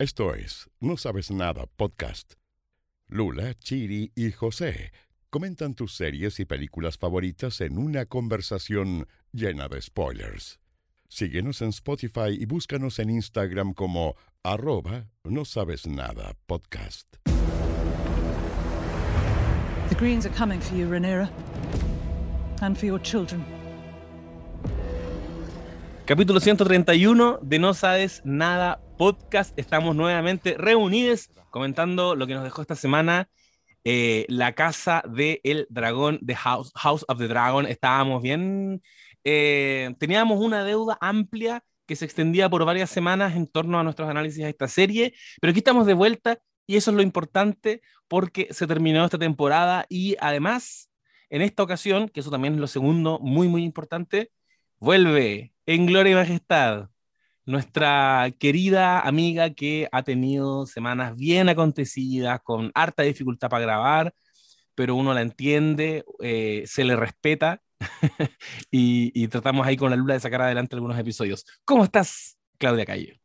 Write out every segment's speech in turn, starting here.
Esto es No Sabes Nada Podcast. Lula, Chiri y José comentan tus series y películas favoritas en una conversación llena de spoilers. Síguenos en Spotify y búscanos en Instagram como arroba no sabes nada podcast. The Greens are coming for you, Rhaenyra. And for your children. Capítulo 131 de No Sabes Nada Podcast. Estamos nuevamente reunidos comentando lo que nos dejó esta semana eh, la casa del el dragón, The House, of the Dragon. Estábamos bien, eh, teníamos una deuda amplia que se extendía por varias semanas en torno a nuestros análisis de esta serie, pero aquí estamos de vuelta y eso es lo importante porque se terminó esta temporada y además, en esta ocasión, que eso también es lo segundo muy, muy importante, vuelve en gloria y majestad nuestra querida amiga que ha tenido semanas bien acontecidas, con harta dificultad para grabar, pero uno la entiende, eh, se le respeta y, tratamos ahí con la lula de sacar adelante algunos episodios. ¿Cómo estás, Claudia Calle?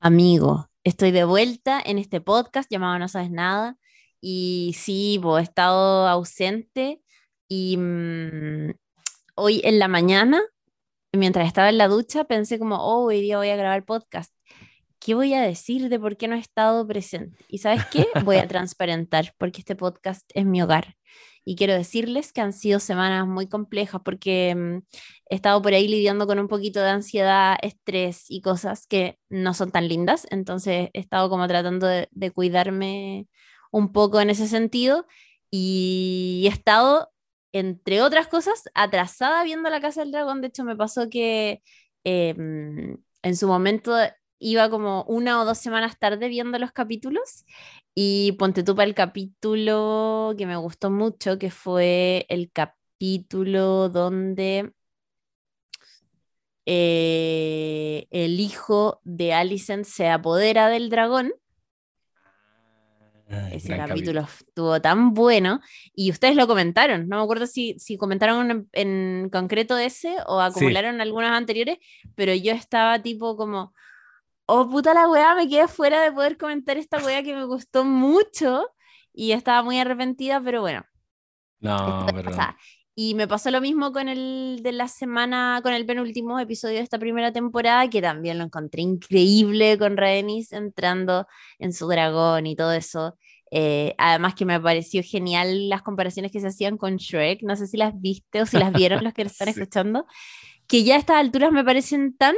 Amigo, estoy de vuelta en este podcast llamado No Sabes Nada y sí, he estado ausente y mm, hoy en la mañana mientras estaba en la ducha pensé como, oh, hoy día voy a grabar podcast. ¿Qué voy a decir de por qué no he estado presente? Y sabes qué? Voy a transparentar porque este podcast es mi hogar. Y quiero decirles que han sido semanas muy complejas porque mm, he estado por ahí lidiando con un poquito de ansiedad, estrés y cosas que no son tan lindas. Entonces he estado como tratando de, de cuidarme un poco en ese sentido y he estado entre otras cosas, atrasada viendo La Casa del Dragón. De hecho, me pasó que em, en su momento iba como una o dos semanas tarde viendo los capítulos y ponte tú para el capítulo que me gustó mucho, que fue el capítulo donde eh, el hijo de Alicent se apodera del dragón ese capítulo. estuvo tan bueno. Y ustedes lo comentaron, no me acuerdo si, si comentaron en, concreto ese o acumularon algunas anteriores, pero yo estaba tipo como, oh puta la weá, me quedé fuera de poder comentar esta weá que me gustó mucho y estaba muy arrepentida, pero bueno. No, pero... Y me pasó lo mismo con el de la semana, con el penúltimo episodio de esta primera temporada, que también lo encontré increíble con Rhaenys entrando en su dragón y todo eso. Eh, además que me pareció genial las comparaciones que se hacían con Shrek, no sé si las viste o si las vieron los que lo están escuchando, que ya a estas alturas me parecen tan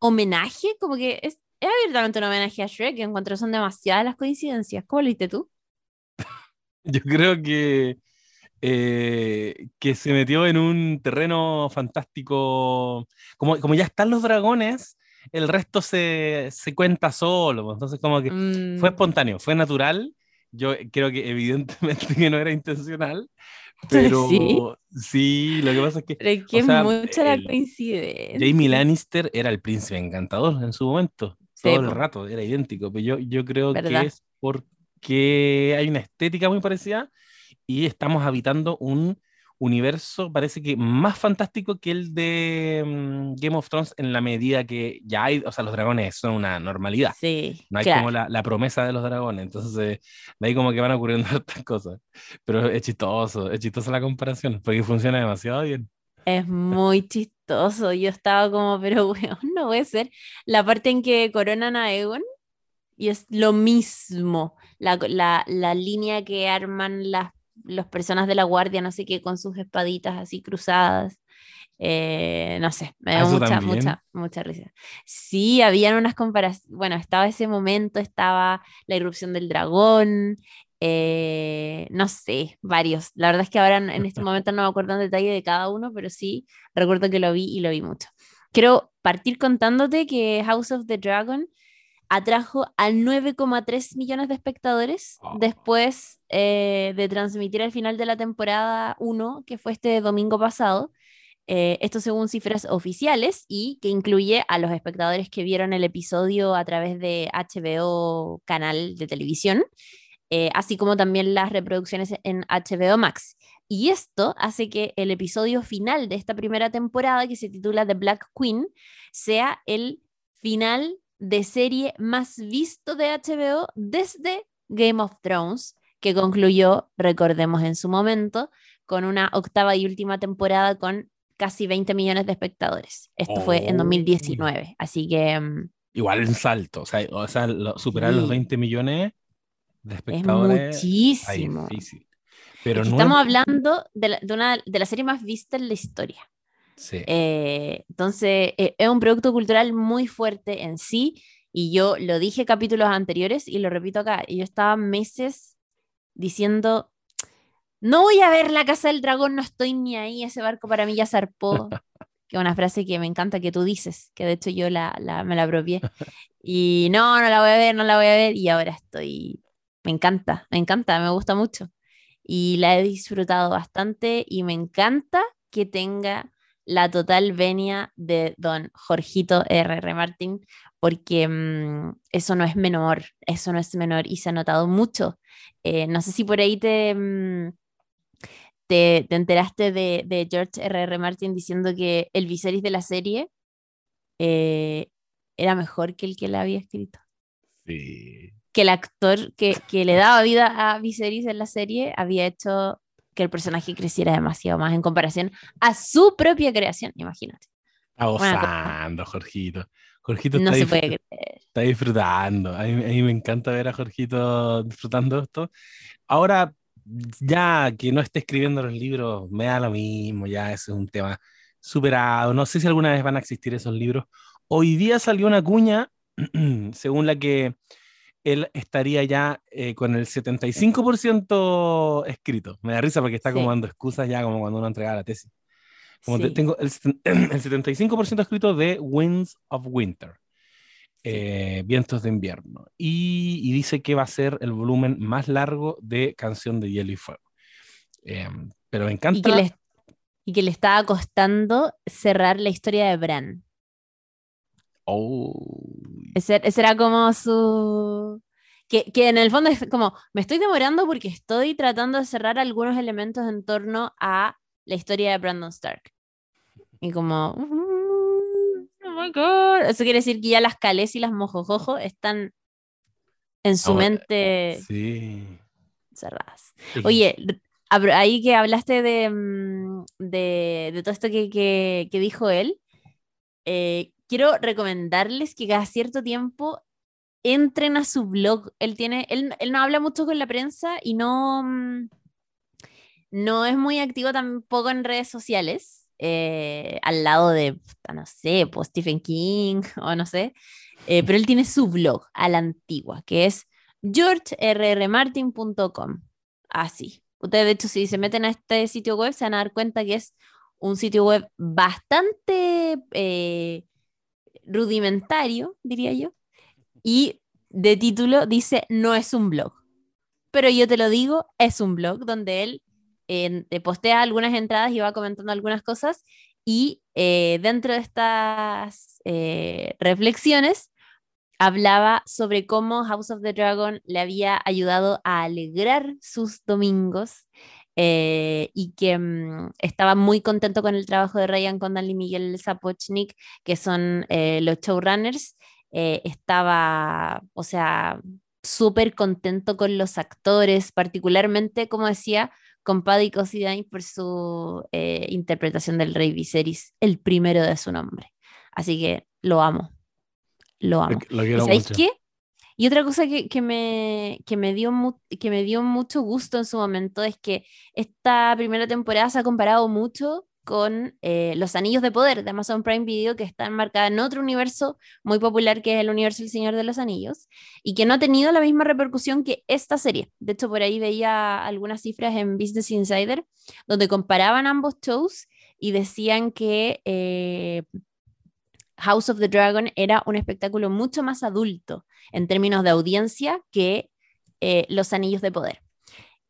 homenaje, como que es, es abiertamente un homenaje a Shrek, que encuentro son demasiadas las coincidencias. ¿Cómo lo viste tú? Yo creo que eh, que se metió en un terreno fantástico. Como, como ya están los dragones, el resto se, se cuenta solo. Pues, entonces, como que fue mm. espontáneo, fue natural. Yo creo que evidentemente que no era intencional, pero sí, lo que pasa es que... Pero que es mucha la coincidencia. Jamie Lannister era el príncipe encantador en su momento, todo el rato, era idéntico, pero yo, yo creo que es porque hay una estética muy parecida y estamos habitando un universo, parece que más fantástico que el de mm, Game of Thrones en la medida que ya hay, o sea, los dragones son una normalidad. Sí. No hay como la, la, promesa de los dragones, entonces de ahí como que van ocurriendo estas cosas. Pero es chistoso, es chistosa la comparación, porque funciona demasiado bien. Es muy chistoso. Yo estaba como, pero weón, no puede ser. La parte en que coronan a Egon y es lo mismo. La, la, la línea que arman las las personas de la guardia, no sé qué, con sus espaditas así cruzadas. Eh, no sé, me dio mucha, mucha, mucha risa. Sí, habían unas comparaciones, bueno, estaba ese momento, estaba la irrupción del dragón, eh, no sé, varios. La verdad es que ahora en este momento no me acuerdo en detalle de cada uno, pero sí recuerdo que lo vi y lo vi mucho. Quiero partir contándote que House of the Dragon atrajo a 9,3 millones de espectadores ah. después eh, de transmitir el final de la temporada 1, que fue este domingo pasado. Eh, esto según cifras oficiales y que incluye a los espectadores que vieron el episodio a través de HBO canal de televisión, eh, así como también las reproducciones en HBO Max. Y esto hace que el episodio final de esta primera temporada, que se titula The Black Queen, sea el final de serie más visto de HBO desde Game of Thrones, que concluyó, recordemos en su momento, con una octava y última temporada con casi 20 millones de espectadores. Esto fue en Oh. 2019, así que mm, Igual un salto, o sea, o sea lo- superar los Sí. 20 millones de es espectadores. está muchísimo. difícil. Pero Es que no estamos es- hablando de la, de una, de la serie más vista en la historia. Sí. Eh, entonces, eh, es un producto cultural muy fuerte en sí, y yo lo dije capítulos anteriores y lo repito acá. y Yo estaba meses diciendo, no voy a ver la Casa del Dragón, no estoy ni ahí, ese barco para mí ya zarpó. que es una frase que me encanta que tú dices, que de hecho yo la, la- me la apropié. Y no, no la voy a ver, no la voy a ver, y ahora estoy, me encanta, me encanta, me gusta mucho. Y la he disfrutado bastante y me encanta que tenga la total venia de don Jorgito R.R. Martin, porque mm, eso no es menor, eso no es menor y se ha notado mucho. Eh, no sé si por ahí te, mm, te, te enteraste de, de George R.R. Martin diciendo que el Viserys de la serie eh, era mejor que el que la había escrito. Sí. Que el actor que, que le daba vida a Viserys en la serie había hecho que el personaje creciera demasiado más en comparación a su propia creación, imagínate. Está gozando, Jorgito. Jorgito No está, se puede creer. está disfrutando. A mí, a mí me encanta ver a Jorgito disfrutando esto. Ahora, ya que no esté escribiendo los libros, me da lo mismo, ya ese es un tema superado. No sé si alguna vez van a existir esos libros. Hoy día salió una cuña según la que él estaría ya eh, con el 75% escrito. Me da risa porque está como Sí. dando excusas ya como cuando uno entrega la tesis. Como te- Sí. tengo el, el 75% escrito de Winds of Winter, eh, Vientos de Invierno. Y, y dice que va a ser el volumen más largo de Canción de Hielo y Fuego. Eh, pero me encanta. Y que, le, y que le estaba costando cerrar la historia de Bran. Oh, Ese, ese era como su... Que, que en el fondo es como, me estoy demorando porque estoy tratando de cerrar algunos elementos en torno a la historia de Brandon Stark. Y como... "Mm, Oh my God. Eso quiere decir que ya las calés y las mojojojo están en su Ahora, mente sí. cerradas. Oye, ahí que hablaste de, mm, de, de todo esto que, que- que dijo él, eh, quiero recomendarles que cada cierto tiempo entren a su blog. Él tiene, él, él no habla mucho con la prensa y no, mm, no es muy activo tampoco en redes sociales. eh, al lado de, no sé, pues Stephen King o no sé, eh, pero él tiene su blog a la antigua, que es georgerrmartin.com. Así. Ustedes, de hecho, si se meten a este sitio web, se van a dar cuenta que es un sitio web bastante eh, rudimentario, diría yo. Y de título dice, no es un blog. Pero yo te lo digo, es un blog donde él eh, te postea algunas entradas y va comentando algunas cosas. Y eh, dentro de estas eh, reflexiones, hablaba sobre cómo House of the Dragon le había ayudado a alegrar sus domingos eh, y que mm, estaba muy contento con el trabajo de Ryan Condal y Miguel Sapochnik, que son eh, los showrunners. Eh, estaba, o sea, súper contento con los actores, particularmente, como decía, con Paddy Considine por su interpretación del Rey Viserys, el primero de su nombre. Así que lo amo lo amo. Lo, lo ¿Y quiero sabéis mucho. qué? Y otra cosa que, que me, que, me dio que me dio mucho gusto en su momento es que esta primera temporada se ha comparado mucho con eh, Los Anillos de Poder de Amazon Prime Video, que está enmarcada en otro universo muy popular que es el universo del Señor de los Anillos, y que no ha tenido la misma repercusión que esta serie. De hecho, por ahí veía algunas cifras en Business Insider, donde comparaban ambos shows y decían que... eh, House of the Dragon era un espectáculo mucho más adulto en términos de audiencia que eh, Los Anillos de Poder.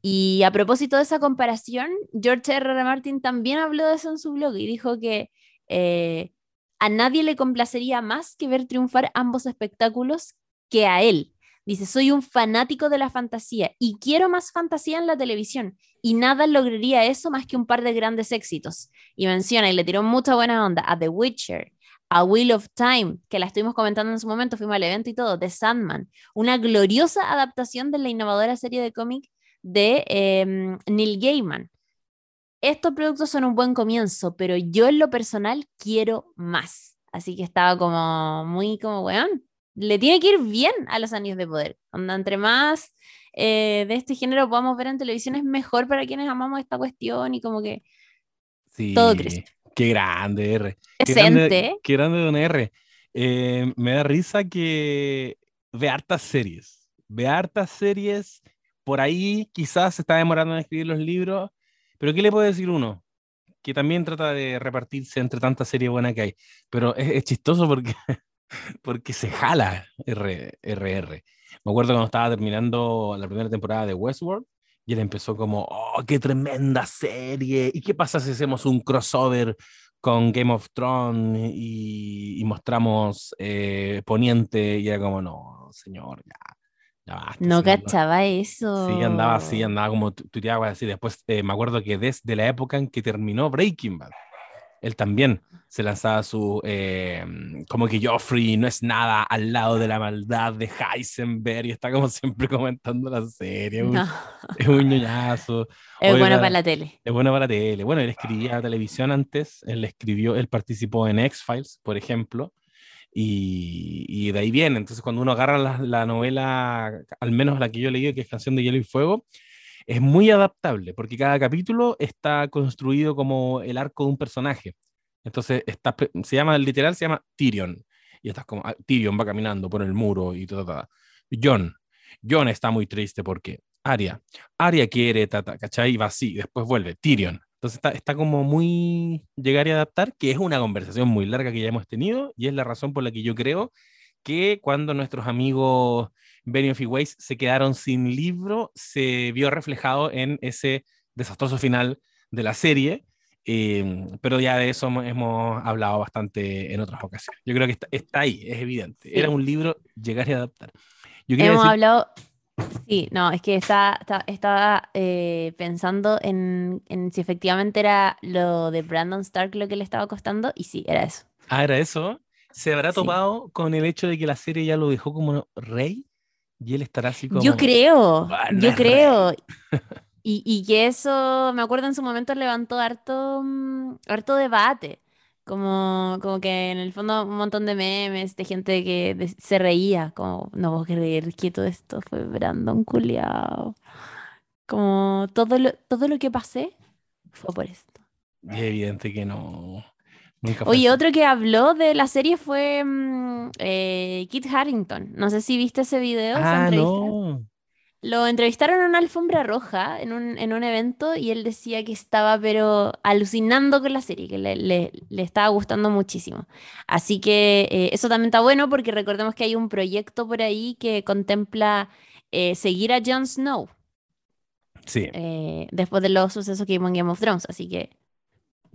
Y a propósito de esa comparación, George R. R. Martin también habló de eso en su blog y dijo que eh, a nadie le complacería más que ver triunfar ambos espectáculos que a él. Dice, soy un fanático de la fantasía y quiero más fantasía en la televisión y nada lograría eso más que un par de grandes éxitos. Y menciona y le tiró mucha buena onda a The Witcher, A Wheel of Time, que la estuvimos comentando en su momento, fuimos al evento y todo, The Sandman, una gloriosa adaptación de la innovadora serie de cómic de em, Neil Gaiman. Estos productos son un buen comienzo, pero yo en lo personal quiero más. Así que estaba como muy como, weón, le tiene que ir bien a los Anillos de Poder. Onda, entre más eh, de este género podamos ver en televisión es mejor para quienes amamos esta cuestión y como que Sí, Todo crece. Qué grande, R. Qué grande, qué grande Don R. Eh, me da risa que ve hartas series. Ve hartas series. Por ahí quizás se está demorando en escribir los libros. Pero ¿qué le puede decir uno? Que también trata de repartirse entre tanta serie buena que hay. Pero es, es chistoso porque, porque se jala RR. Me acuerdo cuando estaba terminando la primera temporada de Westworld y él empezó como, oh, qué tremenda serie. ¿Y qué pasa si hacemos un crossover con Game of Thrones y, y mostramos eh, Poniente? Y era como, no, señor, ya, ya basta. No señor, cachaba eso. Sí, andaba así, andaba como tu- tuiteaba así. Después eh, me acuerdo que desde la época en que terminó Breaking Bad, él también se lanzaba su, eh, como que Joffrey no es nada al lado de la maldad de Heisenberg y está como siempre comentando la serie. No, Es un ñoñazo. es Oiga, bueno para la tele. Es bueno para tele. Bueno, él escribía televisión antes, él escribió, él participó en X-Files, por ejemplo, y, y de ahí viene. Entonces, cuando uno agarra la, la novela, al menos la que yo leí, que es Canción de Hielo y Fuego, es muy adaptable, porque cada capítulo está construido como el arco de un personaje. Entonces, está, se llama, literal, se llama Tyrion. Y estás como, ah, Tyrion va caminando por el muro y todo, todo. John. John está muy triste porque Arya. Arya quiere, tata, ¿cachai? Y va así, después vuelve, Tyrion. Entonces está, está como muy llegar y adaptar, que es una conversación muy larga que ya hemos tenido y es la razón por la que yo creo que cuando nuestros amigos Benioff y Weiss se quedaron sin libro, se vio reflejado en ese desastroso final de la serie. eh, pero ya de eso hemos, hablado bastante en otras ocasiones. Yo creo que está, está ahí, es evidente. Sí. Era un libro llegar y adaptar. Yo Hemos decir- hablado. Sí, no, es que está, está- estaba eh, pensando en, en si efectivamente era lo de Brandon Stark lo que le estaba costando, y sí, era eso. Ah, era eso. ¿Se habrá Sí. topado con el hecho de que la serie ya lo dejó como rey? Y él estará así como. Yo creo, "Bueno, yo es rey". creo. Y, y que eso, me acuerdo en su momento levantó harto, mm, harto debate. Como, como que en el fondo un montón de memes de gente que de- se reía, como, no puedo creer que todo esto fue Brandon culiao. Como todo lo, todo lo que pasé fue por esto. Y evidente que no. Nunca Oye, otro que habló de la serie fue mm, eh, Kit Harington. No sé si viste ese video, Ah, no. Lo entrevistaron en una alfombra roja en un, en un evento y él decía que estaba pero alucinando con la serie, que le, le- le estaba gustando muchísimo. Así que eh, eso también está bueno porque recordemos que hay un proyecto por ahí que contempla eh, seguir a Jon Snow Sí. eh, después de los sucesos que vimos en Game of Thrones. Así que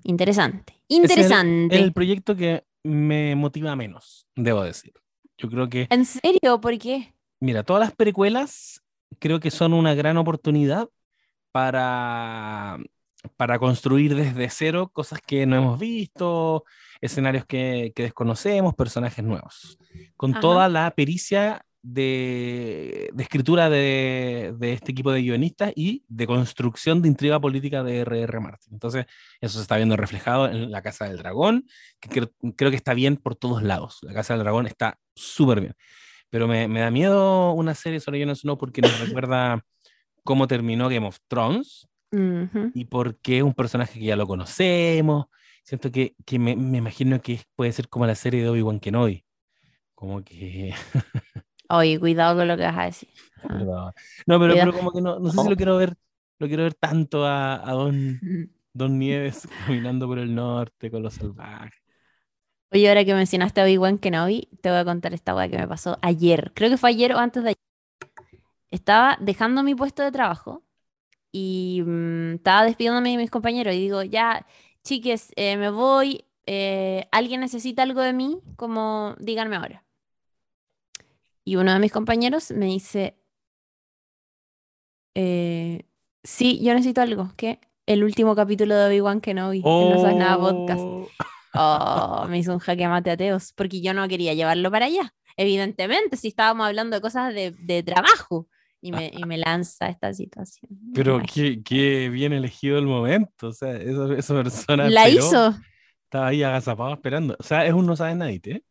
interesante. Ese es el- Interesante. el proyecto que me motiva menos, debo decir. Yo creo que, ¿En serio? ¿Por qué? mira, todas las precuelas creo que son una gran oportunidad para, para construir desde cero cosas que no hemos visto, escenarios que, que desconocemos, personajes nuevos, con Ajá. toda la pericia de, de escritura de, de este equipo de guionistas y de construcción de intriga política de R.R. Martin. Entonces, eso se está viendo reflejado en La Casa del Dragón, que creo, creo que está bien por todos lados. La Casa del Dragón está súper bien. Pero me, me da miedo una serie sobre Jon Snow porque nos recuerda cómo terminó Game of Thrones y porque es un personaje que ya lo conocemos. Siento que, que me, me imagino que puede ser como la serie de Obi-Wan Kenobi. Como que... Oye, cuidado con lo que vas a decir. Ah. No, pero, pero como que no, no sé si lo quiero ver, lo quiero ver tanto a, a Don, Don Nieves caminando por el norte con los salvajes. Oye, ahora que mencionaste a Obi-Wan Kenobi, te voy a contar esta weá que me pasó ayer. Creo que fue ayer o antes de ayer. Estaba dejando mi puesto de trabajo y mm, estaba despidiéndome de mis compañeros y digo, ya, chiques, eh, me voy. eh, ¿alguien necesita algo de mí? Como, díganme ahora. Y uno de mis compañeros me dice, eh, sí, yo necesito algo. ¿Qué? El último capítulo de Obi-Wan Kenobi. en No Sabes Nada podcast. Oh, Oh, me hizo un jaque mate ateos, porque yo no quería llevarlo para allá. Evidentemente, si estábamos hablando de cosas de, de trabajo y me, y me lanza esta situación. Pero qué, qué bien elegido el momento. O sea, esa, esa persona La esperó, hizo. estaba ahí agazapado esperando. O sea, es un no sabes nadita, ¿eh?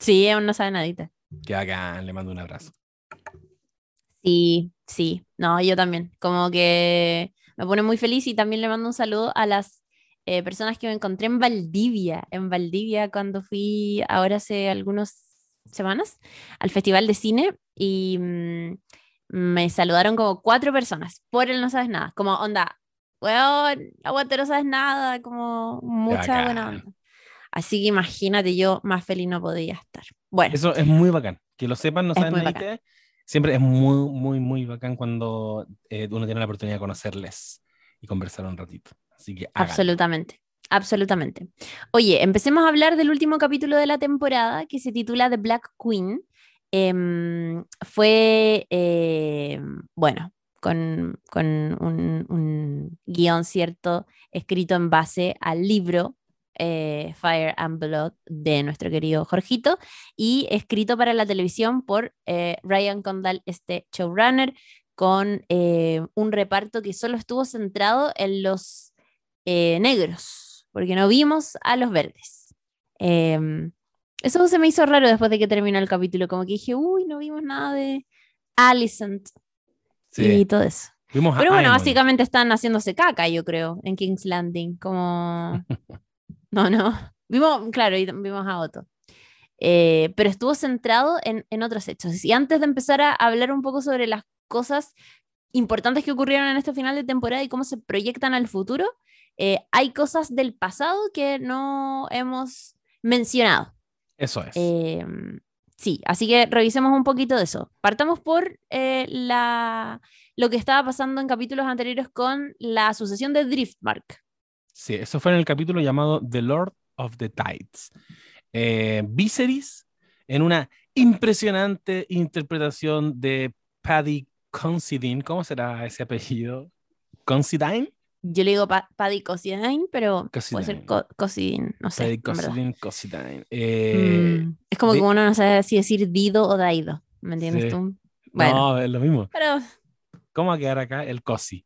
Sí, aún no sabe nadita. Que acá le mando un abrazo. Sí, sí. No, yo también. Como que me pone muy feliz y también le mando un saludo a las eh, personas que me encontré en Valdivia. En Valdivia, cuando fui ahora hace algunas semanas al Festival de Cine y mm, me saludaron como cuatro personas por el No Sabes Nada. Como onda, weón, aguante, no sabes nada. Como mucha buena bacán. onda. Así que imagínate, yo más feliz no podía estar. Bueno, Eso es muy bacán. Que lo sepan, no saben muy nadita. Siempre es muy, muy, muy bacán cuando eh, uno tiene la oportunidad de conocerles y conversar un ratito. Así que háganlo. Absolutamente, absolutamente. Oye, empecemos a hablar del último capítulo de la temporada que se titula The Black Queen. Em, fue, em, bueno, con, con un, un guion cierto escrito en base al libro eh, Fire and Blood de nuestro querido Jorgito y escrito para la televisión por eh, Ryan Condal, este showrunner, con eh, un reparto que solo estuvo centrado en los eh, negros, porque no vimos a los verdes. Em, eso se me hizo raro después de que terminó el capítulo, como que dije, uy, no vimos nada de Alicent Sí. y todo eso. Vimos Pero bueno, básicamente están haciéndose caca, yo creo, en King's Landing, como... No, no. Vimos, claro, y vimos a Otto. Eh, pero estuvo centrado en, en otros hechos. Y antes de empezar a hablar un poco sobre las cosas importantes que ocurrieron en este final de temporada y cómo se proyectan al futuro, eh, hay cosas del pasado que no hemos mencionado. Eso es. Eh, sí, así que revisemos un poquito de eso. Partamos por eh, la, lo que estaba pasando en capítulos anteriores con la sucesión de Driftmark. Sí, eso fue en el capítulo llamado The Lord of the Tides. Eh, Viserys, en una impresionante interpretación de Paddy Considine, ¿cómo será ese apellido? ¿Considine? Yo le digo pa Paddy Considine, pero puede Considine. ser Co Considine, no sé. Paddy. Considine, Considine. Eh, Mm, es como de- que uno no sabe si decir Dido o Daido, ¿me entiendes Sí. tú? Bueno, No, es lo mismo. pero ¿Cómo va a quedar acá el Cosi?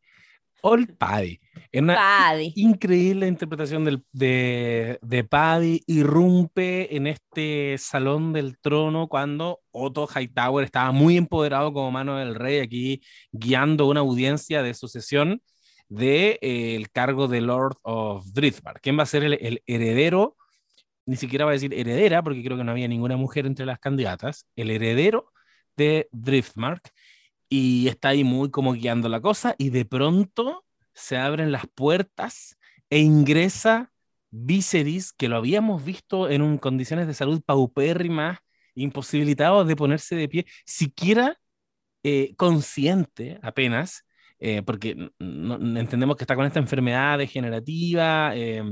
Old Paddy. En una Paddy. increíble interpretación del- de, de Paddy irrumpe en este salón del trono cuando Otto Hightower estaba muy empoderado como mano del rey aquí guiando una audiencia de sucesión del de, eh, el cargo de Lord of Driftmark. ¿Quién va a ser el, el heredero? Ni siquiera va a decir heredera porque creo que no había ninguna mujer entre las candidatas. El heredero de Driftmark y está ahí muy como guiando la cosa y de pronto se abren las puertas e ingresa Viserys, que lo habíamos visto en un, condiciones de salud paupérrimas, imposibilitado de ponerse de pie, siquiera eh, consciente apenas, eh, porque no- entendemos que está con esta enfermedad degenerativa. eh,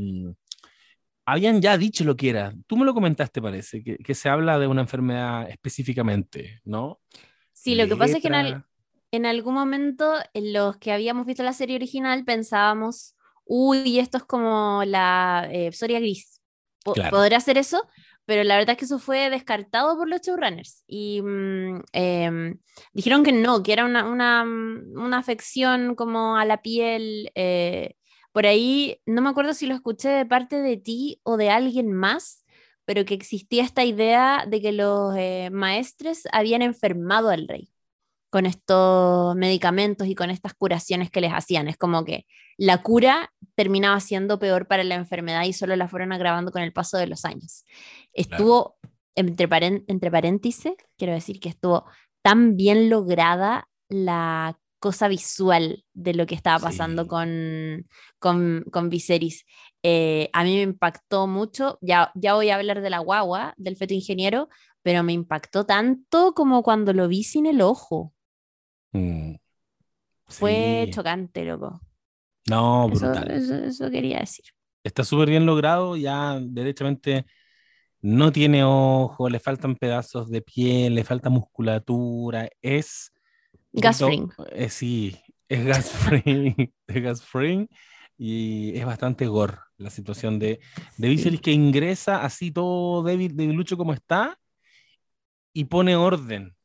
habían ya dicho lo que era. Tú me lo comentaste, parece, que, que se habla de una enfermedad específicamente, ¿no? Sí, lo que pasa es que en, al-. En algún momento, en los que habíamos visto la serie original, pensábamos, uy, esto es como la eh, Soria Gris. Po- Claro. ¿Podrá ser eso? Pero la verdad es que eso fue descartado por los showrunners. Y mm, em, dijeron que no, que era una, una, mm, una afección como a la piel. eh, por ahí, no me acuerdo si lo escuché de parte de ti o de alguien más, pero que existía esta idea de que los eh, maestres habían enfermado al rey con estos medicamentos y con estas curaciones que les hacían. Es como que la cura terminaba siendo peor para la enfermedad y solo la fueron agravando con el paso de los años. Estuvo, entre, entre paréntesis, quiero decir que estuvo tan bien lograda la cosa visual de lo que estaba pasando Sí. con, con, con Viserys. Eh, a mí me impactó mucho, ya, ya voy a hablar de la guagua, del feto ingeniero, pero me impactó tanto como cuando lo vi sin el ojo. Mm. Fue Sí. chocante, loco. No, Eso, brutal. eso, eso quería decir. Está súper bien logrado, ya derechamente no tiene ojo, le faltan pedazos de piel, le falta musculatura, es... Gas Fring. eh, sí, es gas free, es gas free. y es bastante gore la situación de, de Viserys que ingresa así todo débil, debilucho como está y pone orden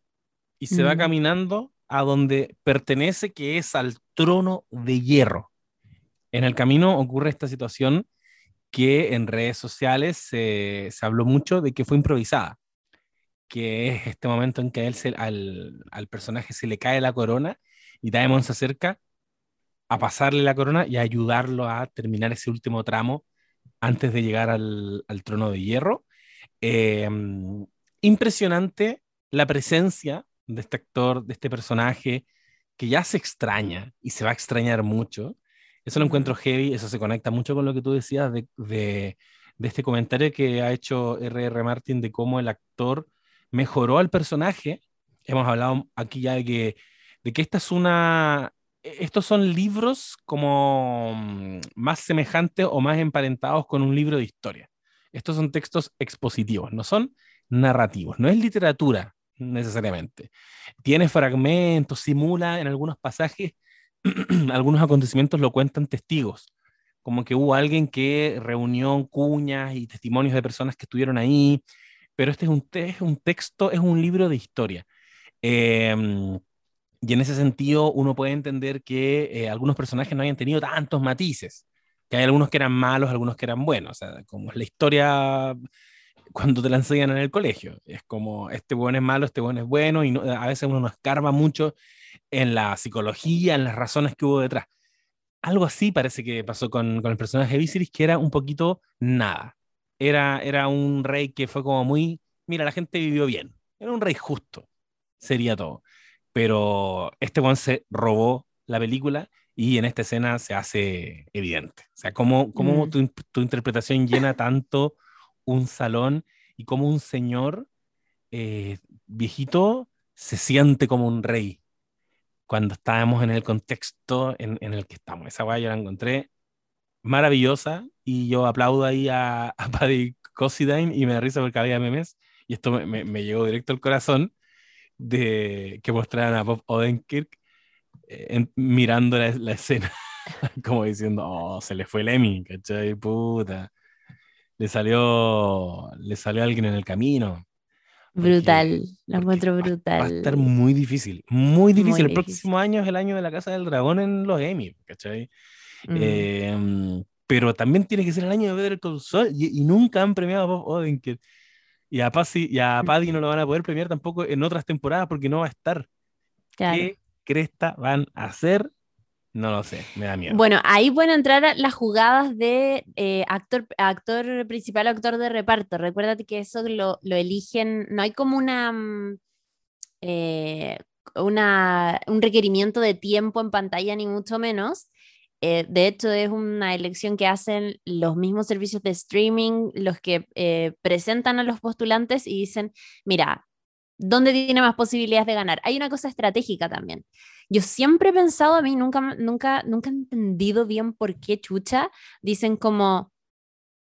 y se va Mm. caminando a donde pertenece, que es al trono de hierro. En el camino ocurre esta situación que en redes sociales se, se habló mucho de que fue improvisada, que es este momento en que él al, al personaje se le cae la corona y Daemon se acerca a pasarle la corona y a ayudarlo a terminar ese último tramo antes de llegar al, al trono de hierro. Eh, impresionante la presencia de este actor, de este personaje, que ya se extraña y se va a extrañar mucho. Eso lo encuentro heavy, eso se conecta mucho con lo que tú decías de, de, de este comentario que ha hecho R.R. Martin de cómo el actor mejoró al personaje. Hemos hablado aquí ya de que, de que esta es una... Estos son libros como mm, más semejantes o más emparentados con un libro de historia. Estos son textos expositivos, no son narrativos, no es literatura necesariamente. Tiene fragmentos, simula en algunos pasajes, algunos acontecimientos lo cuentan testigos, como que hubo alguien que reunió cuñas y testimonios de personas que estuvieron ahí, pero este es un, es un texto, es un libro de historia. Eh, y en ese sentido uno puede entender que eh, algunos personajes no hayan tenido tantos matices, que hay algunos que eran malos, algunos que eran buenos, o como la historia cuando te la enseñan en el colegio. Es como, este buen es malo, este buen es bueno, y no- a veces uno no escarba mucho en la psicología, en las razones que hubo detrás. Algo así parece que pasó con, con el personaje de Viserys, que era un poquito nada. Era, era un rey que fue como muy, mira, la gente vivió bien. Era un rey justo, sería todo. Pero este one se robó la película y en esta escena se hace evidente. O sea, cómo, cómo Mm. tu, tu interpretación llena tanto un salón y cómo un señor eh, viejito se siente como un rey cuando estábamos en el contexto en, el que estamos. Esa guay yo la encontré maravillosa y yo aplaudo ahí a, a Paddy Considine y me da risa porque había memes y esto me, me- me llegó directo al corazón de que mostraran a Bob Odenkirk eh, mirando la, la escena como diciendo, oh, se le fue el Emmy, ¿cachai? Puta. Le salió, le salió alguien en el camino. Porque- Brutal, lo encuentro va- brutal. Va a estar muy difícil, muy difícil. Muy el difícil. próximo año es el año de la Casa del Dragón en los Emmy, ¿cachai? Mm. Eh, pero también tiene que ser el año de Better Call Saul y, y nunca han premiado a Bob Odenkirk. Y a, Pasi- y a Paddy no lo van a poder premiar tampoco en otras temporadas porque no va a estar. Claro. ¿Qué cresta van a hacer? No lo sé, me da miedo. Bueno, ahí pueden entrar las jugadas de eh, actor, actor principal actor de reparto. Recuérdate que eso lo, eligen, no hay como una, mm, eh, una, un requerimiento de tiempo en pantalla, ni mucho menos. Eh, de hecho, es una elección que hacen los mismos servicios de streaming, los que presentan a los postulantes y dicen, mira, ¿dónde tiene más posibilidades de ganar? Hay una cosa estratégica también. Yo siempre he pensado, a mí nunca, nunca, nunca he entendido bien por qué chucha dicen como,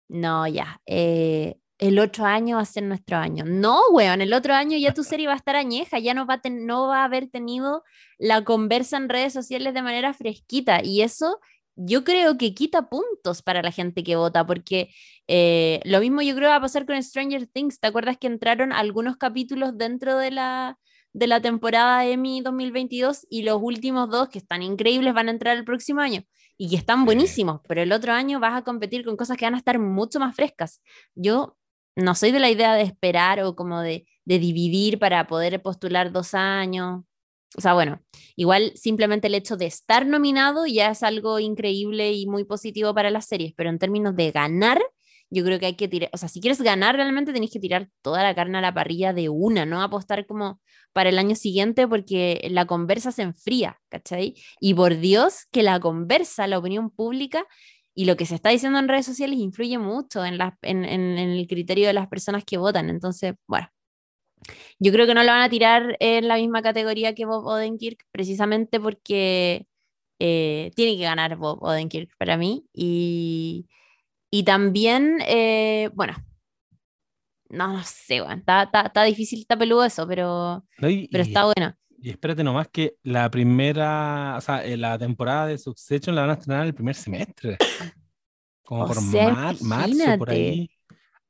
no, ya, eh, el otro año va a ser nuestro año. No, weón, el otro año ya tu serie va a estar añeja, ya no va a, ten- no va a haber tenido la conversa en redes sociales de manera fresquita. Y eso yo creo que quita puntos para la gente que vota, porque eh, lo mismo yo creo va a pasar con Stranger Things. ¿Te acuerdas que entraron algunos capítulos dentro de la, de la temporada Emmy 2022 y los últimos dos, que están increíbles, van a entrar el próximo año? Y que están buenísimos, pero el otro año vas a competir con cosas que van a estar mucho más frescas. Yo no soy de la idea de esperar o como de, de dividir para poder postular dos años. O sea, bueno, igual simplemente el hecho de estar nominado ya es algo increíble y muy positivo para las series, pero en términos de ganar, yo creo que hay que tirar, o sea, si quieres ganar realmente tenés que tirar toda la carne a la parrilla de una, no apostar como para el año siguiente porque la conversa se enfría, ¿cachai? Y por Dios que la conversa, la opinión pública y lo que se está diciendo en redes sociales influye mucho en, en el criterio de las personas que votan. Entonces, bueno, yo creo que no lo van a tirar en la misma categoría que Bob Odenkirk, precisamente porque eh, tiene que ganar Bob Odenkirk para mí. Y, y también, eh, bueno, no, no sé, weón, está, está, está difícil, está peludo eso, pero, ¿no? Y, pero está bueno. Y espérate nomás que la primera, o sea, eh, la temporada de Succession la van a estrenar el primer semestre. Como O por sea, mar- marzo, por ahí.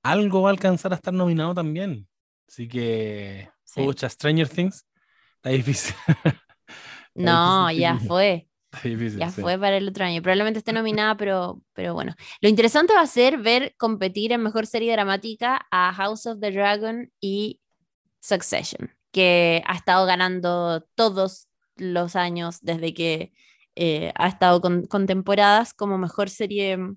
Algo va a alcanzar a estar nominado también. Así que, Sí. pucha, Stranger Things, está difícil. No, difícil ya fue. Está difícil, Ya sí. fue para el otro año. Probablemente esté nominada, pero, pero bueno. Lo interesante va a ser ver competir en mejor serie dramática a House of the Dragon y Succession, que ha estado ganando todos los años desde que eh, ha estado con, con temporadas como mejor serie mm,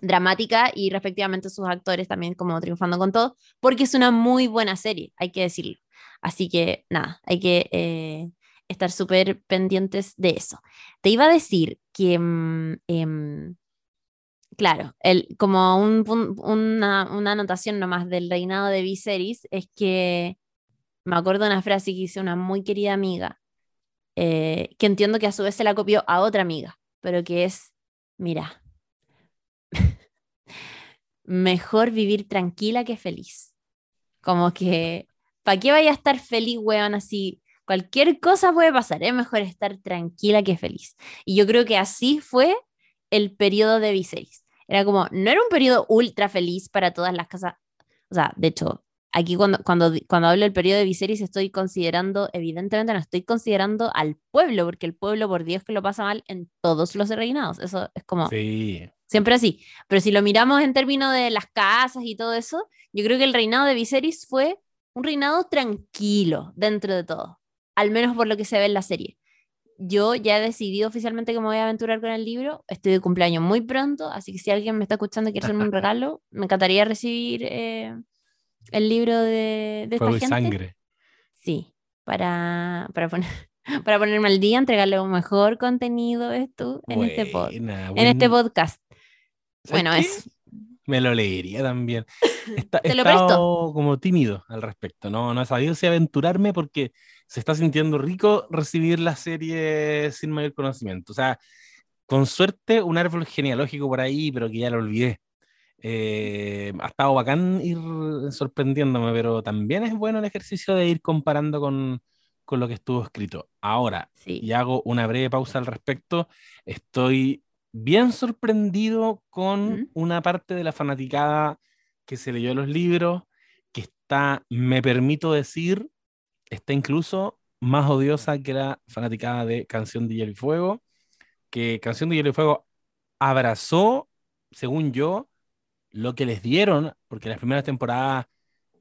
dramática y respectivamente sus actores también como triunfando con todo, porque es una muy buena serie, hay que decirlo. Así que nada, hay que eh, estar súper pendientes de eso. Te iba a decir que, mm, em, claro, el, como una, una anotación nomás del reinado de Viserys es que me acuerdo de una frase que hizo una muy querida amiga, eh, que entiendo que a su vez se la copió a otra amiga, pero que es, mira, mejor vivir tranquila que feliz. Como que, ¿para qué vaya a estar feliz, weón? Así, cualquier cosa puede pasar, es mejor estar tranquila que feliz. Y yo creo que así fue el periodo de Viserys. Era como, no era un periodo ultra feliz para todas las casas. O sea, de hecho, aquí cuando, cuando, cuando hablo del periodo de Viserys estoy considerando, evidentemente no estoy considerando al pueblo, porque el pueblo, por Dios, que lo pasa mal en todos los reinados. Eso es como, Sí, Siempre así. Pero si lo miramos en términos de las casas y todo eso, yo creo que el reinado de Viserys fue un reinado tranquilo dentro de todo. Al menos por lo que se ve en la serie. Yo ya he decidido oficialmente que me voy a aventurar con el libro. Estoy de cumpleaños muy pronto, así que si alguien me está escuchando y quiere hacerme un regalo, me encantaría recibir eh, el libro de, de esta fuego y gente. sangre. Sí, para, para, poner, para ponerme al día, entregarle un mejor contenido esto en este pod- Buena, en este podcast. ¿Sabes Bueno, es Me lo leería también. Está, he estado como tímido al respecto. No, no he sabido si aventurarme porque se está sintiendo rico recibir la serie sin mayor conocimiento. O sea, con suerte un árbol genealógico por ahí, pero que ya lo olvidé. Eh, ha estado bacán ir sorprendiéndome, pero también es bueno el ejercicio de ir comparando con, con lo que estuvo escrito. Ahora, Sí. y hago una breve pausa al respecto, estoy bien sorprendido con ¿Mm? una parte de la fanaticada que se leyó los libros, que está, me permito decir, está incluso más odiosa que la fanaticada de Canción de Hielo y Fuego, que Canción de Hielo y Fuego abrazó, según yo, lo que les dieron, porque las primeras temporadas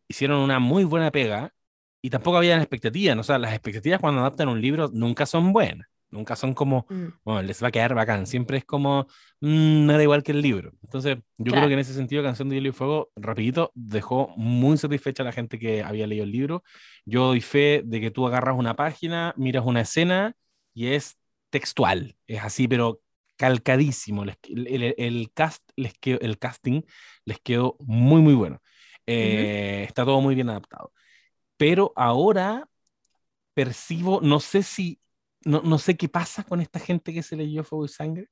hicieron una muy buena pega y tampoco había expectativas, ¿no? o sea, las expectativas cuando adaptan un libro nunca son buenas, nunca son como, Mm, bueno, les va a quedar bacán, siempre es como, mm, no era igual que el libro. Entonces, yo Claro. creo que en ese sentido, Canción de Hielo y Fuego, rapidito, dejó muy satisfecha a la gente que había leído el libro. Yo doy fe de que tú agarras una página, miras una escena y es textual, es así, pero calcadísimo. Les- el, el- el cast les quedó, el casting les quedó muy, muy bueno. Eh, Está todo muy bien adaptado. Pero ahora percibo, no sé si, no, no sé qué pasa con esta gente que se leyó Fuego y Sangre,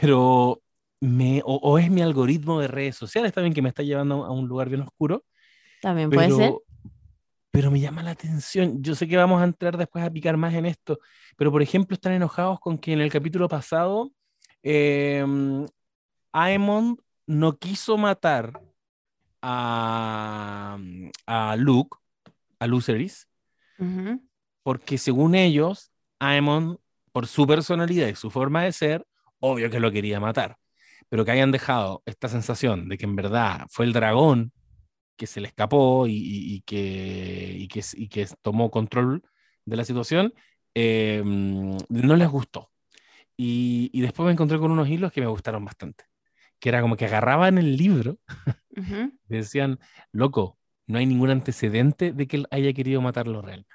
pero me, o, o es mi algoritmo de redes sociales también que me está llevando a un lugar bien oscuro, También puede ser. pero, me llama la atención. Yo sé que vamos a entrar después a picar más en esto, pero por ejemplo están enojados con que en el capítulo pasado eh, Aemon no quiso matar a, a Luke, a Lucerys, Ujú. porque según ellos, Aemon, por su personalidad y su forma de ser, obvio que lo quería matar. Pero que hayan dejado esta sensación de que en verdad fue el dragón que se le escapó y, y- y que, y, que, y que tomó control de la situación, eh, no les gustó. Y, y después me encontré con unos hilos que me gustaron bastante. Que era como que agarraban el libro y decían, loco, no hay ningún antecedente de que él haya querido matarlo realmente.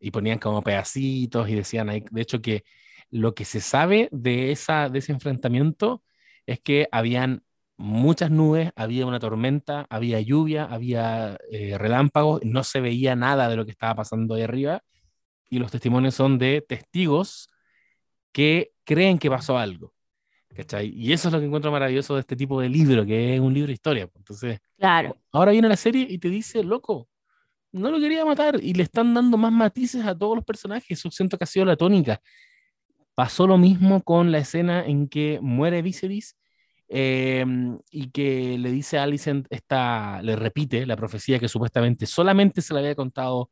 Y ponían como pedacitos y decían, ahí, de hecho, que lo que se sabe de, esa, de ese enfrentamiento es que habían muchas nubes, había una tormenta, había lluvia, había eh, relámpagos, no se veía nada de lo que estaba pasando ahí arriba. Y los testimonios son de testigos que creen que pasó algo. ¿cachai? Y eso es lo que encuentro maravilloso de este tipo de libro, que es un libro de historia. Entonces, Claro. Ahora viene la serie y te dice, loco, no lo quería matar y le están dando más matices a todos los personajes. Eso siento que ha sido la tónica. Pasó lo mismo con la escena en que muere Viserys em, y que le dice a Alicent, esta, le repite la profecía que supuestamente solamente se le había contado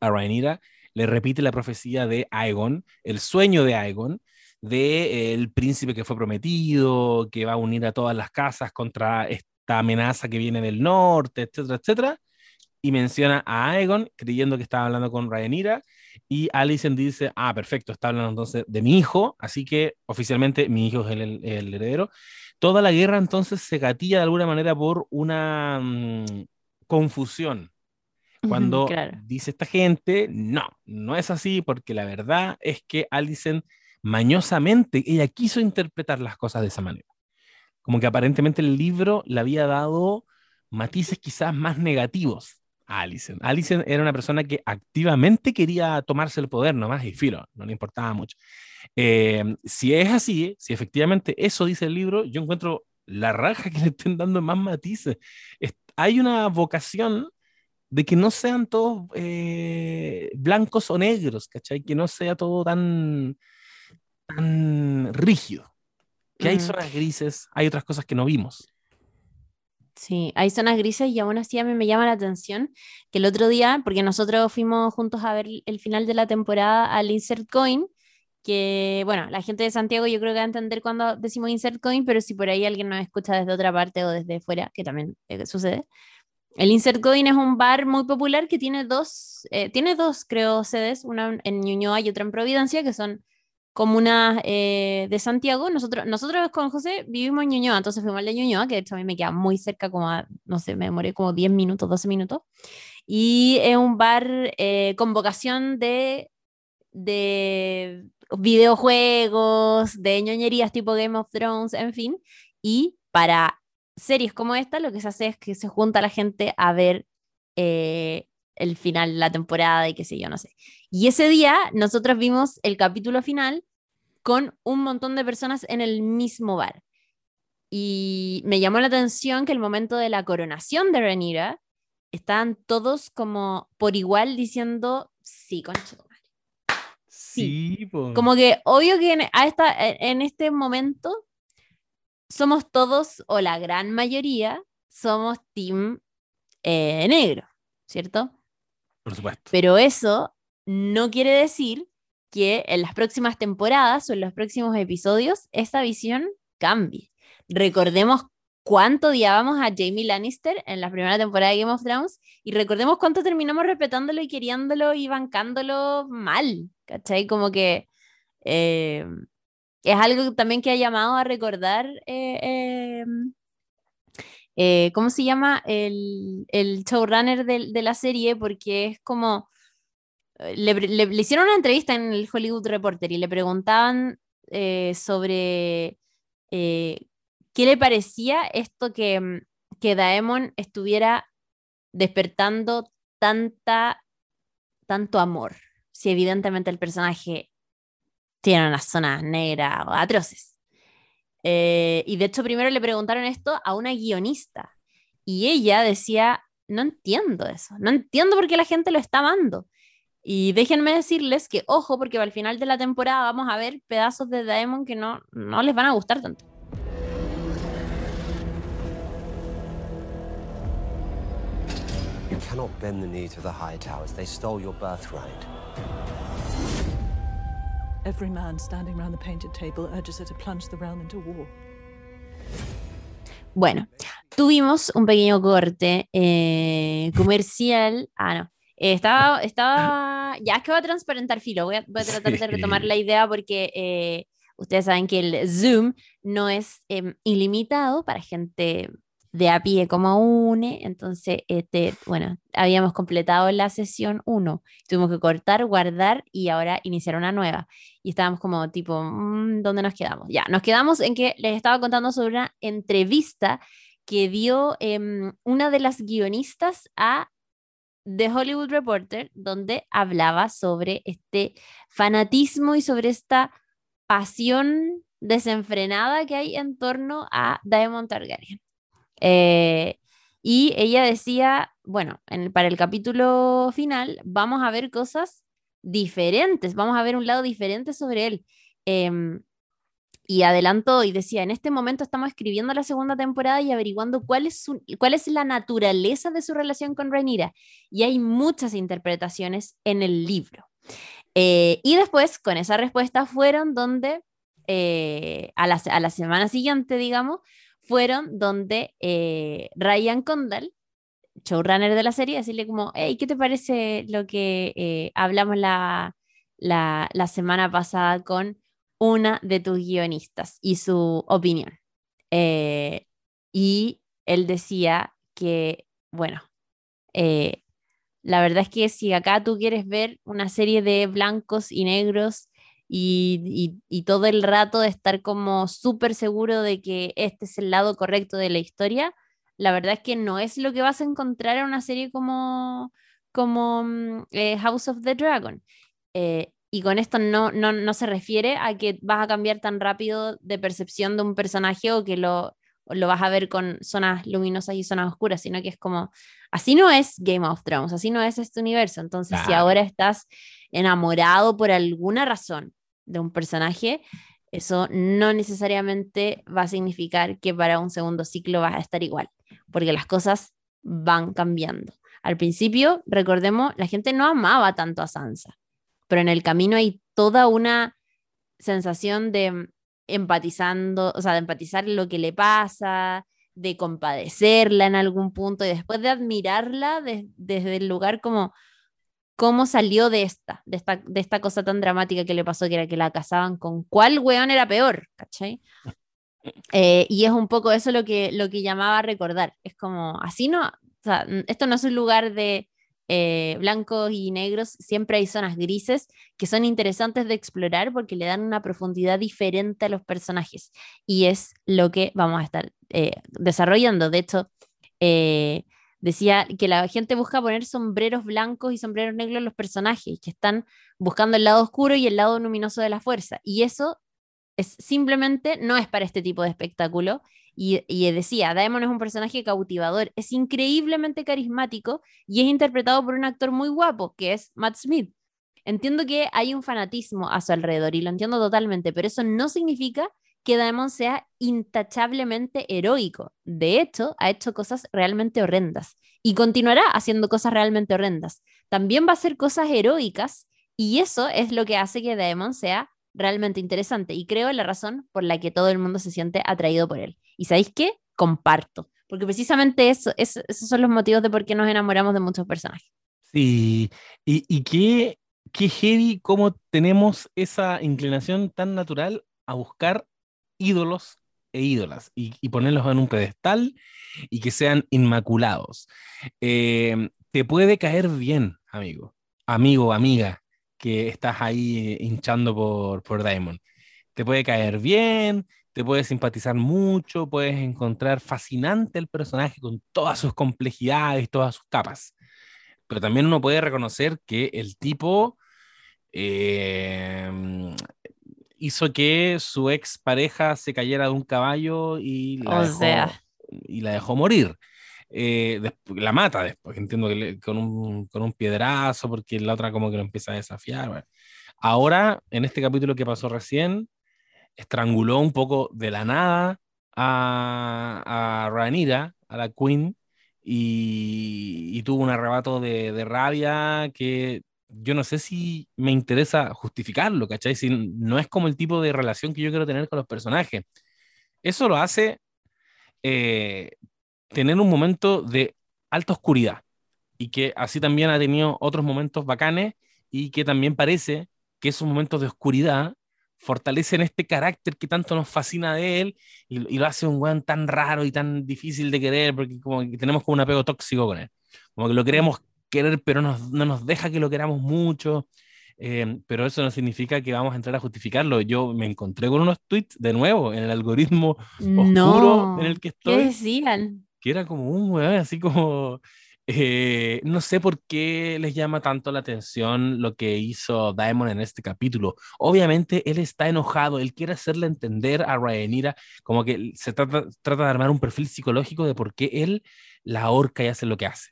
a Rhaenyra, le repite la profecía de Aegon, el sueño de Aegon, de eh, el príncipe que fue prometido, que va a unir a todas las casas contra esta amenaza que viene del norte, etcétera, etcétera y menciona a Aegon creyendo que estaba hablando con Rhaenyra y Alicent dice, ah, perfecto, está hablando entonces de mi hijo, así que oficialmente mi hijo es el, heredero. Toda la guerra entonces se gatilla de alguna manera por una mm, confusión. Cuando dice esta gente, no, no es así, porque la verdad es que Alicent mañosamente, ella quiso interpretar las cosas de esa manera. Como que aparentemente el libro le había dado matices quizás más negativos Alison. Alison era una persona que activamente quería tomarse el poder nomás y filo, no le importaba mucho. Em, si es así, si efectivamente eso dice el libro, yo encuentro la raja que le estén dando más matices. hay una vocación de que no sean todos eh, blancos o negros, ¿cachai? Que no sea todo tan, tan rígido. Que hay zonas grises, hay otras cosas que no vimos. Sí, hay zonas grises y aún así a mí me llama la atención que el otro día, porque nosotros fuimos juntos a ver el final de la temporada al Insert Coin, que bueno, la gente de Santiago yo creo que va a entender cuando decimos Insert Coin, pero si por ahí alguien nos escucha desde otra parte o desde fuera, que también eh, sucede. El Insert Coin es un bar muy popular que tiene dos, eh, tiene dos creo sedes, una en Ñuñoa y otra en Providencia, que son comunas eh, de Santiago. Nosotros, nosotros con José vivimos en Ñuñoa, entonces fuimos al de Ñuñoa, que de hecho a mí me queda muy cerca, como no sé, me demoré como 10 minutos, 12 minutos. Y es un bar eh, con vocación de, de videojuegos, de ñoñerías tipo Game of Thrones, en fin. Y para series como esta, lo que se hace es que se junta la gente a ver eh, el final de la temporada y qué sé yo, no sé. Y ese día nosotros vimos el capítulo final con un montón de personas en el mismo bar. Y me llamó la atención que el momento de la coronación de Renira estaban todos como por igual diciendo, sí, concha Sí, sí como que obvio que en, a esta, en este momento somos todos, o la gran mayoría, somos team eh, negro, ¿cierto? Pero eso no quiere decir que en las próximas temporadas o en los próximos episodios esa visión cambie. Recordemos cuánto odiábamos a Jamie Lannister en la primera temporada de Game of Thrones y recordemos cuánto terminamos respetándolo y queriéndolo y bancándolo mal, ¿cachai? Como que eh, es algo también que ha llamado a recordar eh, em, eh, ¿cómo se llama? El, el showrunner de, la serie, porque es como, eh, le, hicieron una entrevista en el Hollywood Reporter y le preguntaban eh, sobre qué le parecía esto que, mm, que Daemon estuviera despertando tanta, tanto amor, si evidentemente el personaje tiene unas zonas negras o atroces. Eh, y de hecho primero le preguntaron esto a una guionista y ella decía, no entiendo eso, no entiendo por qué la gente lo está amando. Y déjenme decirles que, ojo, porque al final de la temporada vamos a ver pedazos de Daemon que no, no les van a gustar tanto. You cannot bend the knee to the high towers. They stole your birthright. Every man standing around the painted table urges her to plunge the realm into war. Bueno, tuvimos un pequeño corte eh, comercial. Ah, no. Eh, estaba, estaba. Ya es que voy a transparentar filo. Voy a, voy a tratar de retomar la idea porque eh, ustedes saben que el Zoom no es em, ilimitado para gente de a pie como UNE. Entonces, este, bueno, habíamos completado la sesión 1. Tuvimos que cortar, guardar y ahora iniciar una nueva. Y estábamos como tipo, mm, ¿dónde nos quedamos? Ya, nos quedamos en que les estaba contando sobre una entrevista que dio em, una de las guionistas a The Hollywood Reporter, donde hablaba sobre este fanatismo y sobre esta pasión desenfrenada que hay en torno a Diamond Targaryen. Eh, Y ella decía, bueno, en para el capítulo final vamos a ver cosas diferentes, vamos a ver un lado diferente sobre él. Em, y adelantó y decía, en este momento estamos escribiendo la segunda temporada y averiguando cuál es, cuál es la naturaleza de su relación con Rhaenyra. Y hay muchas interpretaciones en el libro. Eh, y después, con esa respuesta, fueron donde, eh, a, la, a la semana siguiente, digamos, fueron donde eh, Ryan Condal, showrunner de la serie, decirle como, hey, ¿qué te parece lo que eh, hablamos la, la, semana pasada con una de tus guionistas y su opinión? Eh, y él decía que, bueno, la verdad es que si acá tú quieres ver una serie de blancos y negros y, todo el rato de estar como súper seguro de que este es el lado correcto de la historia, la verdad es que no es lo que vas a encontrar en una serie como, como mm, eh, House of the Dragon. Eh, y con esto no, no, no, se refiere a que vas a cambiar tan rápido de percepción de un personaje o que lo, lo vas a ver con zonas luminosas y zonas oscuras, sino que es como, así no es Game of Thrones, así no es este universo. Entonces, si ahora estás enamorado por alguna razón de un personaje, eso no necesariamente va a significar que para un segundo ciclo vas a estar igual, porque las cosas van cambiando. Al principio, recordemos, la gente no amaba tanto a Sansa, pero en el camino hay toda una sensación de empatizando, o sea, de empatizar lo que le pasa, de compadecerla en algún punto y después de admirarla desde el lugar como cómo salió de esta, de esta, de esta cosa tan dramática que le pasó, que era que la casaban con cuál weón era peor, ¿cachai? Eh, y es un poco eso lo que, lo que llamaba a recordar. Es como, así no, o sea, esto no es un lugar de eh, blancos y negros, siempre hay zonas grises que son interesantes de explorar porque le dan una profundidad diferente a los personajes. Y es lo que vamos a estar eh, desarrollando. De hecho, decía que la gente busca poner sombreros blancos y sombreros negros en los personajes, que están buscando el lado oscuro y el lado luminoso de la fuerza. Y eso es simplemente no es para este tipo de espectáculo. Y, decía, Daemon es un personaje cautivador, es increíblemente carismático y es interpretado por un actor muy guapo, que es Matt Smith. Entiendo que hay un fanatismo a su alrededor y lo entiendo totalmente, pero eso no significa que Daemon sea intachablemente heroico. De hecho, ha hecho cosas realmente horrendas y continuará haciendo cosas realmente horrendas. También va a hacer cosas heroicas y eso es lo que hace que Daemon sea realmente interesante y creo la razón por la que todo el mundo se siente atraído por él. ¿Y sabéis qué? Comparto, porque precisamente eso, esos son los motivos de por qué nos enamoramos de muchos personajes. Sí, y, y qué, qué heavy cómo tenemos esa inclinación tan natural a buscar ídolos e ídolas y, ponerlos en un pedestal y que sean inmaculados. Eh, te puede caer bien, amigo, amigo, amiga, que estás ahí hinchando por, por Diamond. Te puede caer bien, te puede simpatizar mucho, puedes encontrar fascinante el personaje con todas sus complejidades, todas sus capas. Pero también uno puede reconocer que el tipo eh, hizo que su ex pareja se cayera de un caballo y la, dejó, y la dejó morir. Eh, la mata después, entiendo que con, un, con, un, piedrazo, porque la otra como que lo empieza a desafiar. Ahora, en este capítulo que pasó recién, estranguló un poco de la nada a, a Ranira, a la Queen, y, y tuvo un arrebato de, de rabia que yo no sé si me interesa justificarlo, ¿cachai? Si no es como el tipo de relación que yo quiero tener con los personajes. Eso lo hace eh, tener un momento de alta oscuridad y que así también ha tenido otros momentos bacanes y que también parece que esos momentos de oscuridad fortalecen este carácter que tanto nos fascina de él y, lo hace un weón tan raro y tan difícil de querer porque como que tenemos como un apego tóxico con él. Como que lo queremos querer, pero no nos deja que lo queramos mucho. Eh, pero eso no significa que vamos a entrar a justificarlo. Yo me encontré con unos tweets de nuevo en el algoritmo oscuro en el que estoy. ¿Qué decían? Que era como un weón así como Eh, no sé por qué les llama tanto la atención lo que hizo Daemon en este capítulo. Obviamente él está enojado, él quiere hacerle entender a Rhaenyra como que se trata, trata de armar un perfil psicológico de por qué él la ahorca y hace lo que hace.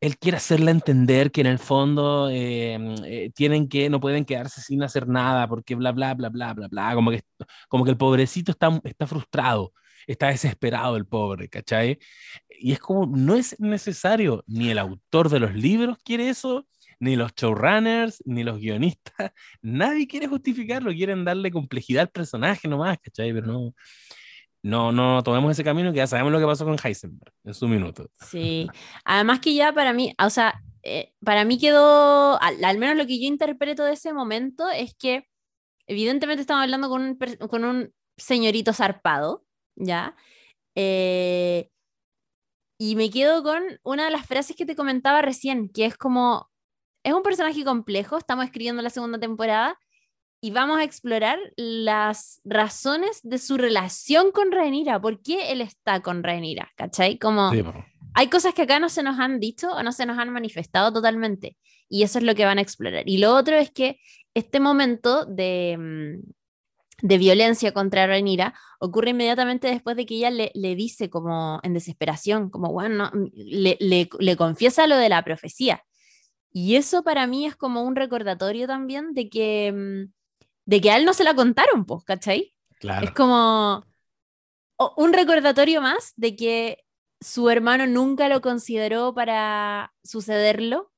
Él quiere hacerle entender que en el fondo eh, eh, tienen que, no pueden quedarse sin hacer nada porque bla, bla, bla, bla, bla, bla, como que, como que el pobrecito está, está frustrado está desesperado el pobre, ¿cachai? Y es como, no es necesario, ni el autor de los libros quiere eso, ni los showrunners, ni los guionistas, nadie quiere justificarlo, quieren darle complejidad al personaje nomás, ¿cachai? Pero no, no, no tomemos ese camino que ya sabemos lo que pasó con Heisenberg en su minuto. Sí, además que ya para mí, o sea, eh, para mí quedó, al, menos lo que yo interpreto de ese momento es que evidentemente estamos hablando con un, con un señorito zarpado, ¿ya? Eh, y me quedo con una de las frases que te comentaba recién, que es como, es un personaje complejo, estamos escribiendo la segunda temporada y vamos a explorar las razones de su relación con Rhaenyra, por qué él está con Rhaenyra, ¿cachai? Como hay cosas que acá no se nos han dicho o no se nos han manifestado totalmente y eso es lo que van a explorar. Y lo otro es que este momento de, mm, de violencia contra Rhaenyra ocurre inmediatamente después de que ella le, le dice como en desesperación, como bueno, le, le, le, confiesa lo de la profecía. Y eso para mí es como un recordatorio también de que, mm, de que a él no se la contaron, pues, ¿cachai? Claro. Es como un recordatorio más de que su hermano nunca lo consideró para sucederlo,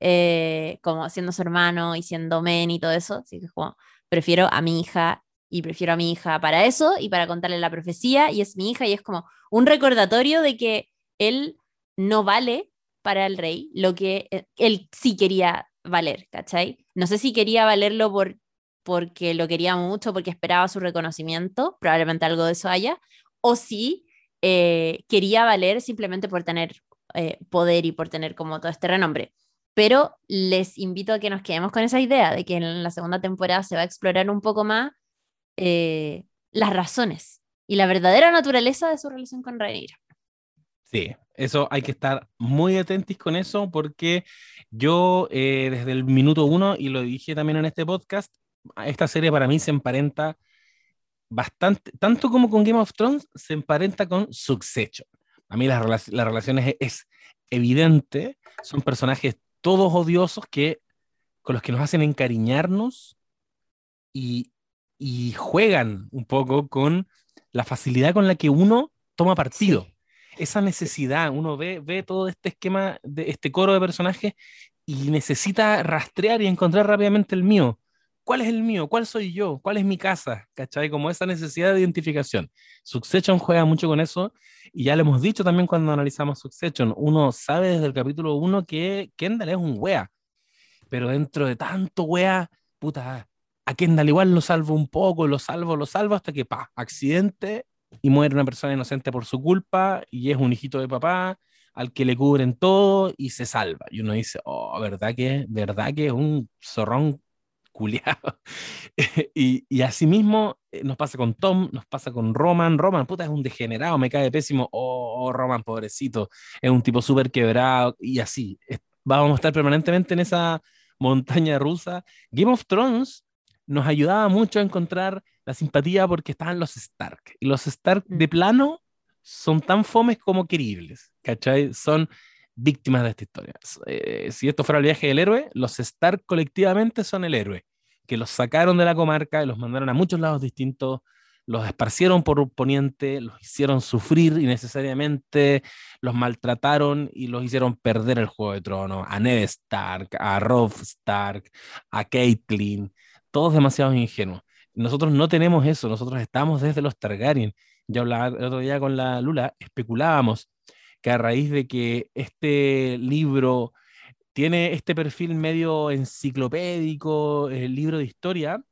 eh, como siendo su hermano y siendo men y todo eso. Así que como, prefiero a mi hija y prefiero a mi hija para eso y para contarle la profecía y es mi hija y es como un recordatorio de que él no vale para el rey lo que eh, él sí quería valer, ¿cachai? No sé si quería valerlo por, porque lo quería mucho, porque esperaba su reconocimiento, probablemente algo de eso haya, o si eh, quería valer simplemente por tener eh, poder y por tener como todo este renombre. Pero les invito a que nos quedemos con esa idea de que en la segunda temporada se va a explorar un poco más eh, las razones y la verdadera naturaleza de su relación con Rhaenyra. Sí, eso hay que estar muy atentos con eso porque yo eh, desde el minuto uno, y lo dije también en este podcast, esta serie para mí se emparenta bastante, tanto como con Game of Thrones, se emparenta con Succession. A mí las, las relaciones es, es evidente, son personajes todos odiosos que con los que nos hacen encariñarnos y, y juegan un poco con la facilidad con la que uno toma partido. Esa necesidad, uno ve, ve todo este esquema, de este coro de personajes y necesita rastrear y encontrar rápidamente el mío. ¿Cuál es el mío? ¿Cuál soy yo? ¿Cuál es mi casa? ¿Cachai? Como esa necesidad de identificación. Succession juega mucho con eso y ya lo hemos dicho también cuando analizamos Succession. Uno sabe desde el capítulo 1 que Kendall es un wea, pero dentro de tanto wea, puta, a Kendall igual lo salvo un poco, lo salvo, lo salvo, hasta que, pa, accidente y muere una persona inocente por su culpa y es un hijito de papá al que le cubren todo y se salva. Y uno dice, oh, ¿verdad que, verdad que es un zorrón culiado? y, y así mismo eh, nos pasa con Tom, nos pasa con Roman. Roman, puta, es un degenerado, me cae pésimo. Oh, oh Roman, pobrecito, es un tipo súper quebrado y así. Vamos a estar permanentemente en esa montaña rusa. Game of Thrones nos ayudaba mucho a encontrar la simpatía porque estaban los Stark. Y los Stark de mm. plano son tan fomes como queribles, ¿cachai? Son víctimas de esta historia. Eh, si esto fuera el viaje del héroe, los Stark colectivamente son el héroe, que los sacaron de la comarca y los mandaron a muchos lados distintos, los esparcieron por Poniente, los hicieron sufrir innecesariamente, los maltrataron y los hicieron perder el Juego de Tronos, a Ned Stark, a Robb Stark, a Caitlyn, todos demasiado ingenuos. Nosotros no tenemos eso, nosotros estamos desde los Targaryen. Yo hablaba el otro día con la Lula, especulábamos que a raíz de que este libro tiene este perfil medio enciclopédico, el libro de historia,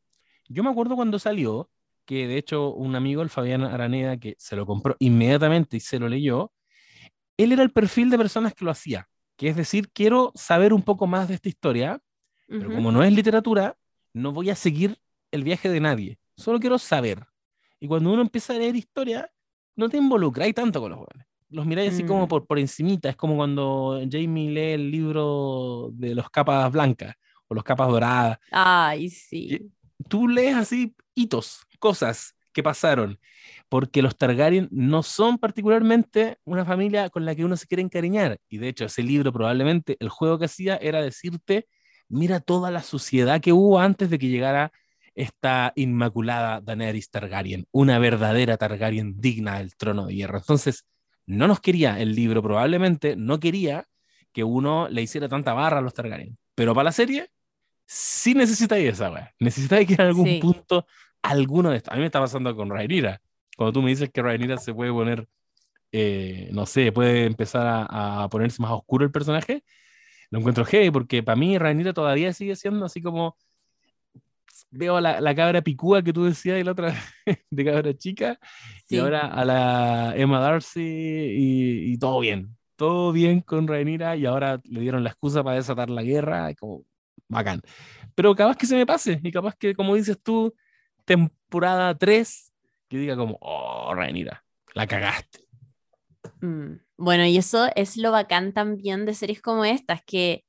yo me acuerdo cuando salió, que de hecho un amigo, el Fabián Araneda, que se lo compró inmediatamente y se lo leyó, él era el perfil de personas que lo hacía, que es decir, quiero saber un poco más de esta historia, pero como no es literatura, no voy a seguir el viaje de nadie, solo quiero saber. Y cuando uno empieza a leer historia, no te involucras tanto con los jóvenes. los miráis así como Mm. por, por encimita. Es como cuando Jamie lee el libro de los capas blancas o los capas doradas. Ay, sí. Tú lees así hitos, cosas que pasaron. Porque los Targaryen no son particularmente una familia con la que uno se quiere encariñar. Y de hecho, ese libro probablemente el juego que hacía era decirte, mira toda la suciedad que hubo antes de que llegara esta inmaculada Daenerys Targaryen, una verdadera Targaryen digna del trono de hierro. Entonces, no nos quería el libro, probablemente no quería que uno le hiciera tanta barra a los Targaryen. Pero para la serie, sí necesitáis esa, weá. Necesitáis que en algún Sí. punto alguno de estos. A mí me está pasando con Rhaenyra. Cuando tú me dices que Rhaenyra se puede poner, eh, no sé, puede empezar a, a ponerse más oscuro el personaje, lo encuentro heavy, porque para mí Rhaenyra todavía sigue siendo así como veo la, la cabra picúa que tú decías y la otra de cabra chica, y Sí. ahora a la Emma Darcy y, y todo bien, todo bien con Rhaenyra y ahora le dieron la excusa para desatar la guerra, y como bacán. Pero capaz que se me pase y capaz que, como dices tú, temporada 3, que diga como, oh, Rhaenyra, la cagaste. Mm, Bueno, y eso es lo bacán también de series como estas, que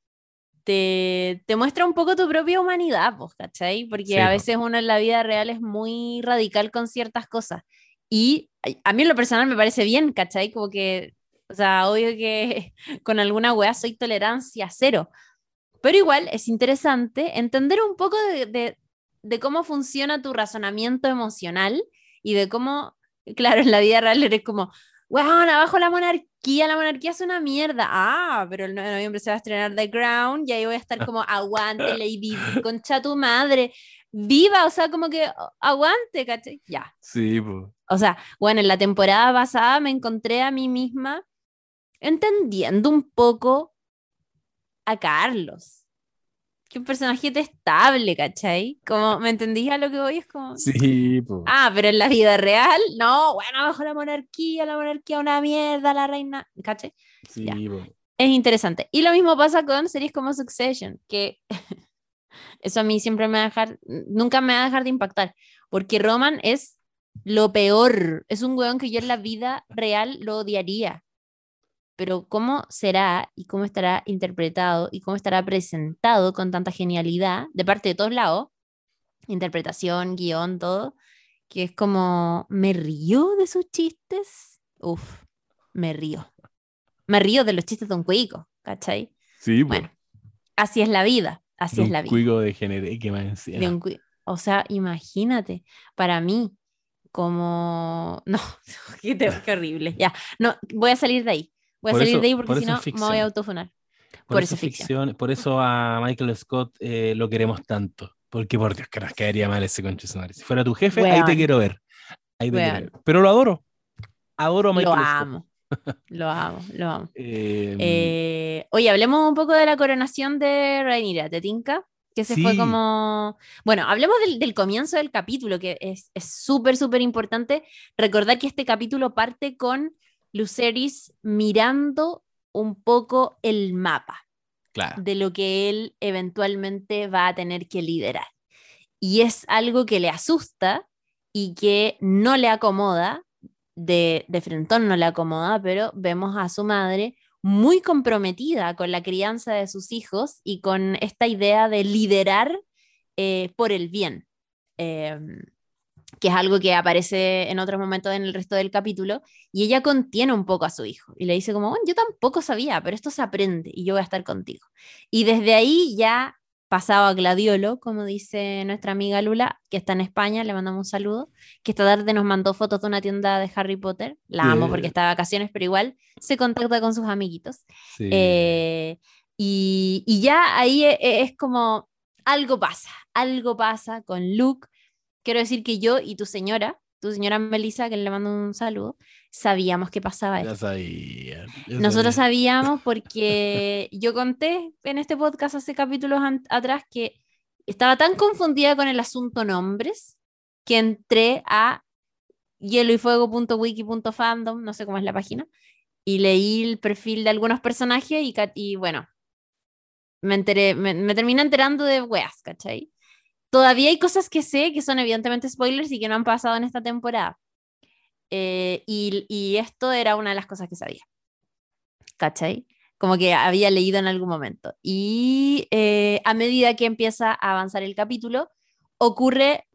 te, te muestra un poco tu propia humanidad, pues, ¿cachai? Porque Sí, a veces uno en la vida real es muy radical con ciertas cosas. Y a- a mí en lo personal me parece bien, ¿cachai? Como que, o sea, obvio que con alguna weá soy tolerancia cero. Pero igual es interesante entender un poco de, de- de cómo funciona tu razonamiento emocional y de cómo, claro, en la vida real eres como, weón, abajo la monarquía, la monarquía es una mierda. Ah, pero el 9 de noviembre se va a estrenar The Crown y ahí voy a estar como, aguante, Lady, concha tu madre, viva, o sea, como que oh, aguante, ¿cachai? Ya. Sí, pues. O sea, bueno, en la temporada pasada me encontré a mí misma entendiendo un poco a Carlos. Que un personaje detestable, ¿cachai? Como, ¿me entendís a lo que voy? Es como, Sí, ah, pero en la vida real, no, bueno, bajo la monarquía, la monarquía una mierda, la reina, ¿cachai? sí. Es interesante. Y lo mismo pasa con series como Succession, que eso a mí siempre me va a dejar, nunca me va a dejar de impactar, porque Roman es lo peor, es un weón que yo en la vida real lo odiaría. Pero cómo será y cómo estará interpretado y cómo estará presentado con tanta genialidad de parte de todos lados, interpretación, guion, todo, que es como, me río de sus chistes, uf, me río. Me río de los chistes de un cuico, ¿cachai? Sí, pues. Bueno, así es la vida, así es la vida. cuico de generé que encima. de un o sea, imagínate, para mí, como, no, qué horrible, ya, no, voy a salir de ahí, voy a Por salir eso- de ahí por porque si eso no me voy a autofunar. Por, por eso eso es ficción. ficción, por eso a Michael Scott eh, lo queremos tanto. Porque por Dios, que nos caería mal ese concho. Si fuera tu jefe, ahí te quiero ver. Ahí te quiero ver. Pero lo adoro. Adoro a Lo Michael Scott. amo, lo amo, lo amo. Eh, Eh, oye, hablemos un poco de la coronación de Rhaenyra, ¿te tinca? Que se fue Sí. como... Bueno, hablemos del, del comienzo del capítulo, que es es súper, súper importante recordar que este capítulo parte con Luceris mirando un poco el mapa claro. de lo que él eventualmente va a tener que liderar. Y es algo que le asusta y que no le acomoda, de, de frentón no le acomoda, pero vemos a su madre muy comprometida con la crianza de sus hijos y con esta idea de liderar eh, por el bien, eh, que es algo que aparece en otros momentos en el resto del capítulo, y ella contiene un poco a su hijo y le dice como, bueno, yo tampoco sabía, pero esto se aprende y yo voy a estar contigo. Y desde ahí ya pasado a Gladiolo, como dice nuestra amiga Lula, que está en España, le mandamos un saludo, que esta tarde nos mandó fotos de una tienda de Harry Potter, la amo porque está de vacaciones, pero igual se contacta con sus amiguitos. Sí. Eh, y, y ya ahí e- e- es, como algo pasa, algo pasa con Luke. Quiero decir que yo y tu señora, tu señora Melissa, que le mando un saludo, sabíamos que pasaba ya esto. sabía. ya Nosotros sabía. sabíamos porque yo conté en este podcast hace capítulos atrás que estaba tan confundida con el asunto nombres que entré a hieloyfuego.wiki.fandom, no sé cómo es la página, y leí el perfil de algunos personajes y, y bueno, me enteré, me, me terminé enterando de weas, ¿cachai? Todavía hay cosas que sé que son evidentemente spoilers y que no han pasado en esta temporada. eh, y, y esto era una de las cosas que sabía. ¿Cachai? Como que había leído en algún momento. Y eh, a medida que empieza a avanzar el capítulo, ocurre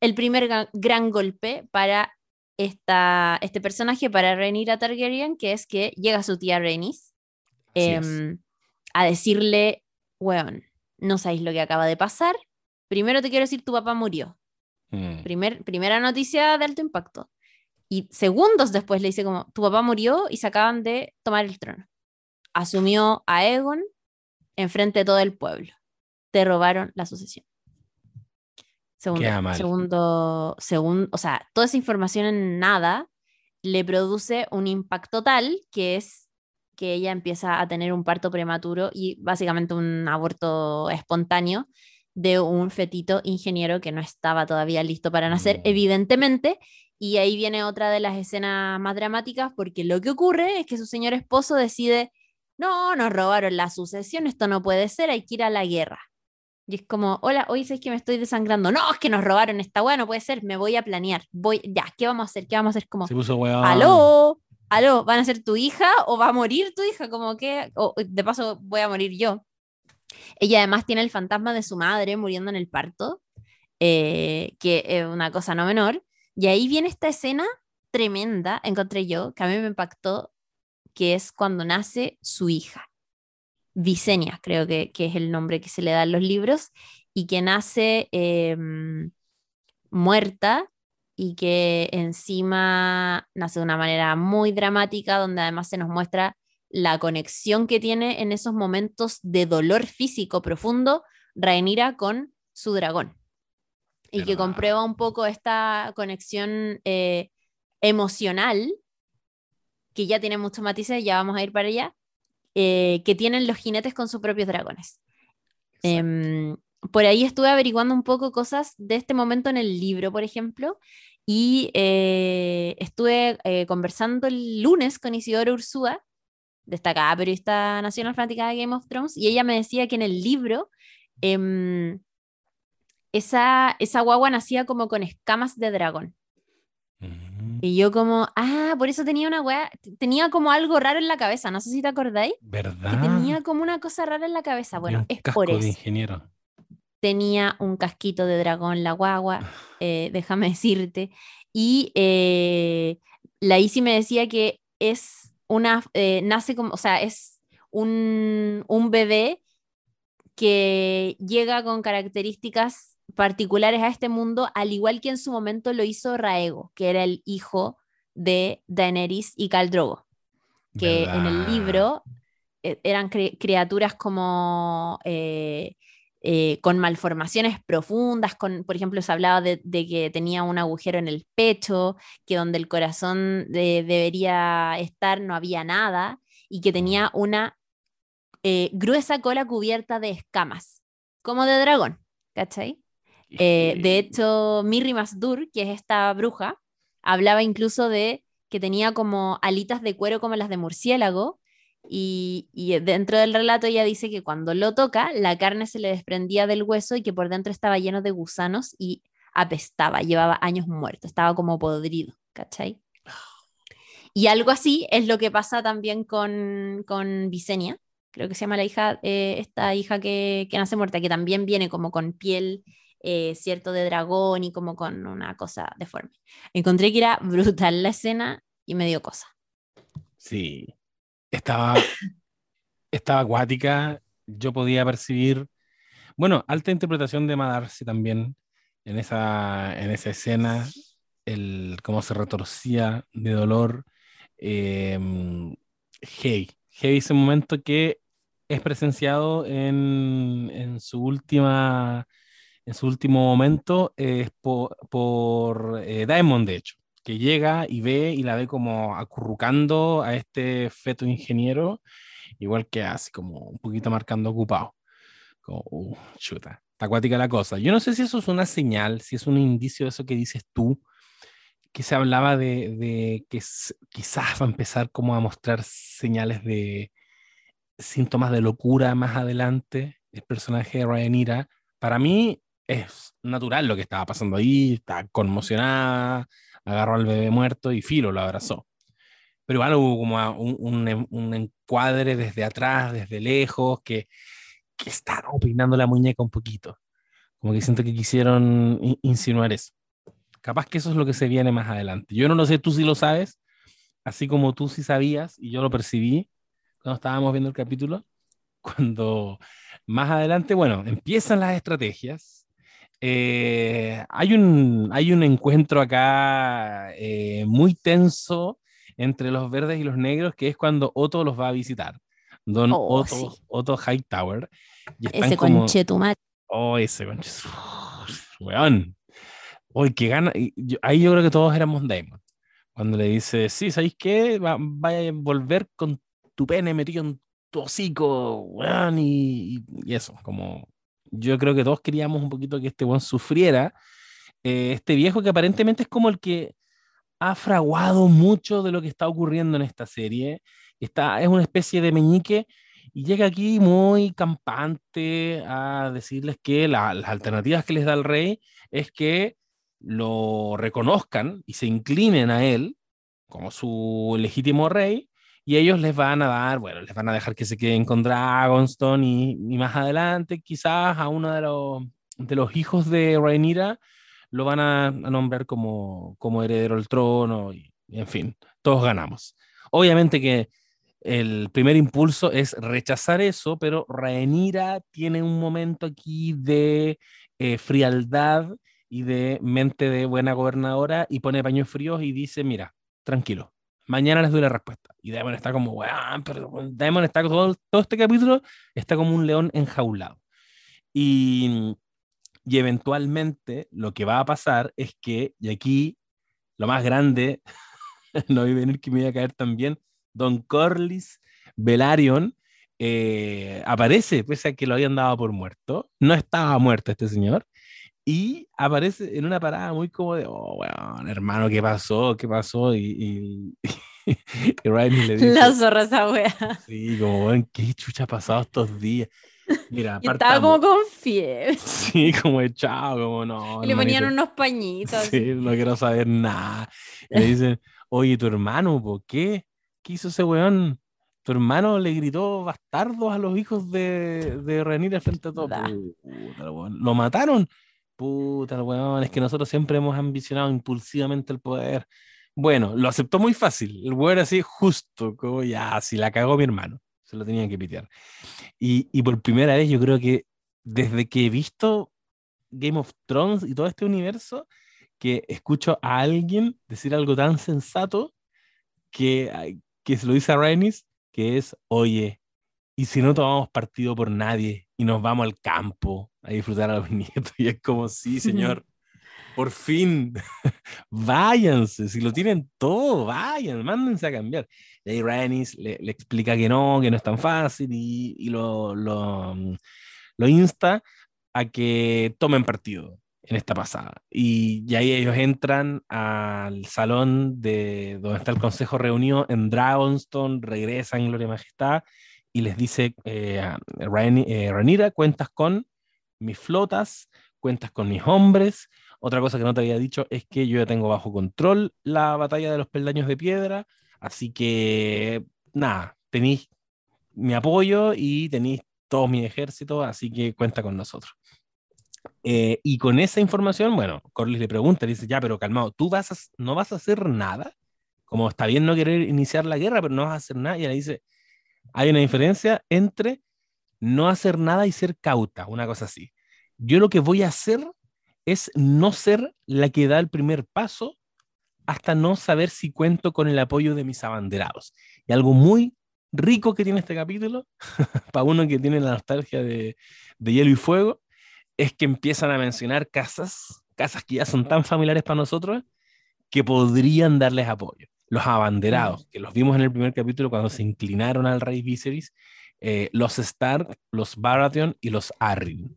el primer gran golpe para esta, este personaje, para Rhaenyra Targaryen, que es que llega su tía Rhaenys em, a decirle, weón, no sabéis lo que acaba de pasar. Primero te quiero decir, tu papá murió. Mm. Primer, primera noticia de alto impacto. Y segundos después le dice como, tu papá murió y se acaban de tomar el trono. Asumió a Egon enfrente de todo el pueblo. Te robaron la sucesión. Segundo, segundo, segun- o sea, toda esa información en nada le produce un impacto tal que es que ella empieza a tener un parto prematuro y básicamente un aborto espontáneo de un fetito ingeniero que no estaba todavía listo para nacer, Mm. evidentemente. Y ahí viene otra de las escenas más dramáticas porque lo que ocurre es que su señor esposo decide, no, nos robaron la sucesión, esto no puede ser, hay que ir a la guerra. Y es como, hola, hoy sabes que me estoy desangrando. No, es que nos robaron esta weá, no puede ser, me voy a planear. Voy, ya, ¿qué vamos a hacer? ¿Qué vamos a hacer? Como, Se puso aló, aló, ¿van a ser tu hija o va a morir tu hija? Como que, o de paso voy a morir yo. Ella además tiene el fantasma de su madre muriendo en el parto, eh, que es una cosa no menor. Y ahí viene esta escena tremenda, encontré yo, que a mí me impactó, que es cuando nace su hija. Visenia, creo que, que es el nombre que se le da en los libros, y que nace em, muerta y que encima nace de una manera muy dramática, donde además se nos muestra la conexión que tiene en esos momentos de dolor físico profundo Rhaenyra con su dragón. Y que comprueba un poco esta conexión eh, emocional, que ya tiene muchos matices, ya vamos a ir para allá, eh, que tienen los jinetes con sus propios dragones. Em, por ahí estuve averiguando un poco cosas de este momento en el libro, por ejemplo, y eh, estuve eh, conversando el lunes con Isidora Ursúa, destacada periodista nacional fanática de Game of Thrones, y ella me decía que en el libro em, esa, esa guagua nacía como con escamas de dragón. Mm. Y yo como, ah, por eso tenía una wea, tenía como algo raro en la cabeza, no sé si te acordáis, ¿Verdad? que tenía como una cosa rara en la cabeza. Bueno, es casco por de eso ingeniero. tenía un casquito de dragón la guagua, eh, déjame decirte. Y eh, la Isi me decía que es una, eh, nace como, o sea, es un, un bebé que llega con características particulares a este mundo, al igual que en su momento lo hizo Raego, que era el hijo de Daenerys y Khal Drogo que en el libro eh, eran cri- criaturas como eh, eh, con malformaciones profundas, con, por ejemplo, se hablaba de, de que tenía un agujero en el pecho, que donde el corazón de- debería estar no había nada, y que tenía una eh, gruesa cola cubierta de escamas, como de dragón, ¿cachai? Eh, de hecho, Mirri Masdur, que es esta bruja, hablaba incluso de que tenía como alitas de cuero como las de murciélago. Y, y dentro del relato ella dice que cuando lo toca, la carne se le desprendía del hueso y que por dentro estaba lleno de gusanos y apestaba, llevaba años muerto, estaba como podrido, ¿cachai? Y algo así es lo que pasa también con, con Visenya, creo que se llama la hija, eh, esta hija que, que nace muerta, que también viene como con piel eh, cierto de dragón y como con una cosa deforme. Encontré que era brutal la escena y me dio cosa. Sí. Estaba, estaba acuática. Yo podía percibir. Bueno, alta interpretación de Madarse también en esa, en esa escena. El cómo se retorcía de dolor. Eh, heavy. Heavy ese momento que es presenciado en, en su última. En su último momento es por, por eh, de hecho que llega y ve y la ve como acurrucando a este feto ingeniero, igual que así como un poquito marcando ocupado. Como, uh, chuta, está acuática la cosa. Yo no sé si eso es una señal, si es un indicio de eso que dices tú, que se hablaba de, de que quizás va a empezar como a mostrar señales de síntomas de locura más adelante, el personaje de Rhaenyra. Para mí es natural lo que estaba pasando ahí, está conmocionada, agarró al bebé muerto y Filo lo abrazó. Pero igual hubo como un, un, encuadre desde atrás, desde lejos, que, que está opinando la muñeca un poquito. Como que siento que quisieron insinuar eso. Capaz que eso es lo que se viene más adelante. Yo no lo sé, tú sí lo sabes, así como tú sí sabías y yo lo percibí cuando estábamos viendo el capítulo. Cuando más adelante, bueno, empiezan las estrategias. Eh, hay, un, hay un encuentro acá eh, muy tenso entre los verdes y los negros, que es cuando Otto los va a visitar. Don Oh, Otto, sí. Otto Hightower. Y están Ese como- conchetumat. Oh, ese conche. Weón. Uy, qué gana. ahí yo creo que todos éramos Damon. Cuando le dice, sí, ¿sabéis qué? Va- vaya a volver con tu pene metido en tu hocico, weón, y- y eso, como yo creo que todos queríamos un poquito que este weón sufriera. Eh, este viejo que aparentemente es como el que ha fraguado mucho de lo que está ocurriendo en esta serie. Está, es una especie de meñique y llega aquí muy campante a decirles que la- las alternativas que les da el rey es que lo reconozcan y se inclinen a él como su legítimo rey y ellos les van a dar, bueno, les van a dejar que se queden con Dragonstone y, y más adelante quizás a uno de los, de los hijos de Rhaenyra lo van a, nombrar como, como heredero al trono y en fin, todos ganamos. Obviamente que el primer impulso es rechazar eso, pero Rhaenyra tiene un momento aquí de eh, frialdad y de mente de buena gobernadora y pone paños fríos y dice, mira, tranquilo, mañana les doy la respuesta. Y Daemon está como, weón, pero Daemon está todo, todo este capítulo está como un león enjaulado. Y, y eventualmente lo que va a pasar es que, y aquí lo más grande, no vi venir que me iba a caer también, Don Corlys Velaryon eh, aparece, pese a que lo habían dado por muerto. No estaba muerto este señor. Y aparece en una parada muy como de, oh, weón, hermano, ¿qué pasó? ¿Qué pasó? Y, y, y Riley le dice, La zorra esa wea. sí, como, ¿qué chucha ha pasado estos días? Mira, Y estaba como con fiebre. Sí, como echado, como no. y le ponían hermanito". unos pañitos. Sí, no quiero saber nada. Y le dicen, oye, tu hermano, ¿por qué? ¿Qué hizo ese weón? Tu hermano le gritó bastardos a los hijos de, de Rhaenyra frente a todos. Da. Puta. Lo mataron. Puta, el weón. Es que nosotros siempre hemos ambicionado impulsivamente el poder. Bueno, lo aceptó muy fácil. El weón así, justo, como ya, si la cagó mi hermano. Se lo tenían que pitear. Y, por primera vez, yo creo que desde que he visto Game of Thrones y todo este universo, que escucho a alguien decir algo tan sensato que, que se lo dice a Rhaenys, que es, oye, ¿y si no tomamos partido por nadie y nos vamos al campo a disfrutar a los nietos? Y es como, sí, señor, por fin, váyanse, si lo tienen todo, vayan, mándense a cambiar. Y ahí Rhaenys le, le explica que no, que no es tan fácil y, y lo, lo, lo insta a que tomen partido en esta pasada. Y, y ahí ellos entran al salón de donde está el consejo reunido en Dragonstone, regresan Gloria Majestad y les dice, eh, a Rhaen- eh, cuentas con mis flotas, cuentas con mis hombres. Otra cosa que no te había dicho es que yo ya tengo bajo control la batalla de los peldaños de piedra, así que nada, tenéis mi apoyo y tenéis todo mi ejército, así que cuenta con nosotros. Eh, y con esa información, bueno, Corlys le pregunta, le dice, ya, pero calmado, ¿tú vas a, no vas a hacer nada? Como está bien no querer iniciar la guerra, pero no vas a hacer nada. Y le dice, hay una diferencia entre no hacer nada y ser cauta, una cosa así. Yo lo que voy a hacer es no ser la que da el primer paso hasta no saber si cuento con el apoyo de mis abanderados. Y algo muy rico que tiene este capítulo, para uno que tiene la nostalgia de, de hielo y fuego, es que empiezan a mencionar casas, casas que ya son tan familiares para nosotros, que podrían darles apoyo. Los abanderados, que los vimos en el primer capítulo cuando se inclinaron al rey Viserys, eh, los Stark, los Baratheon y los Arryn.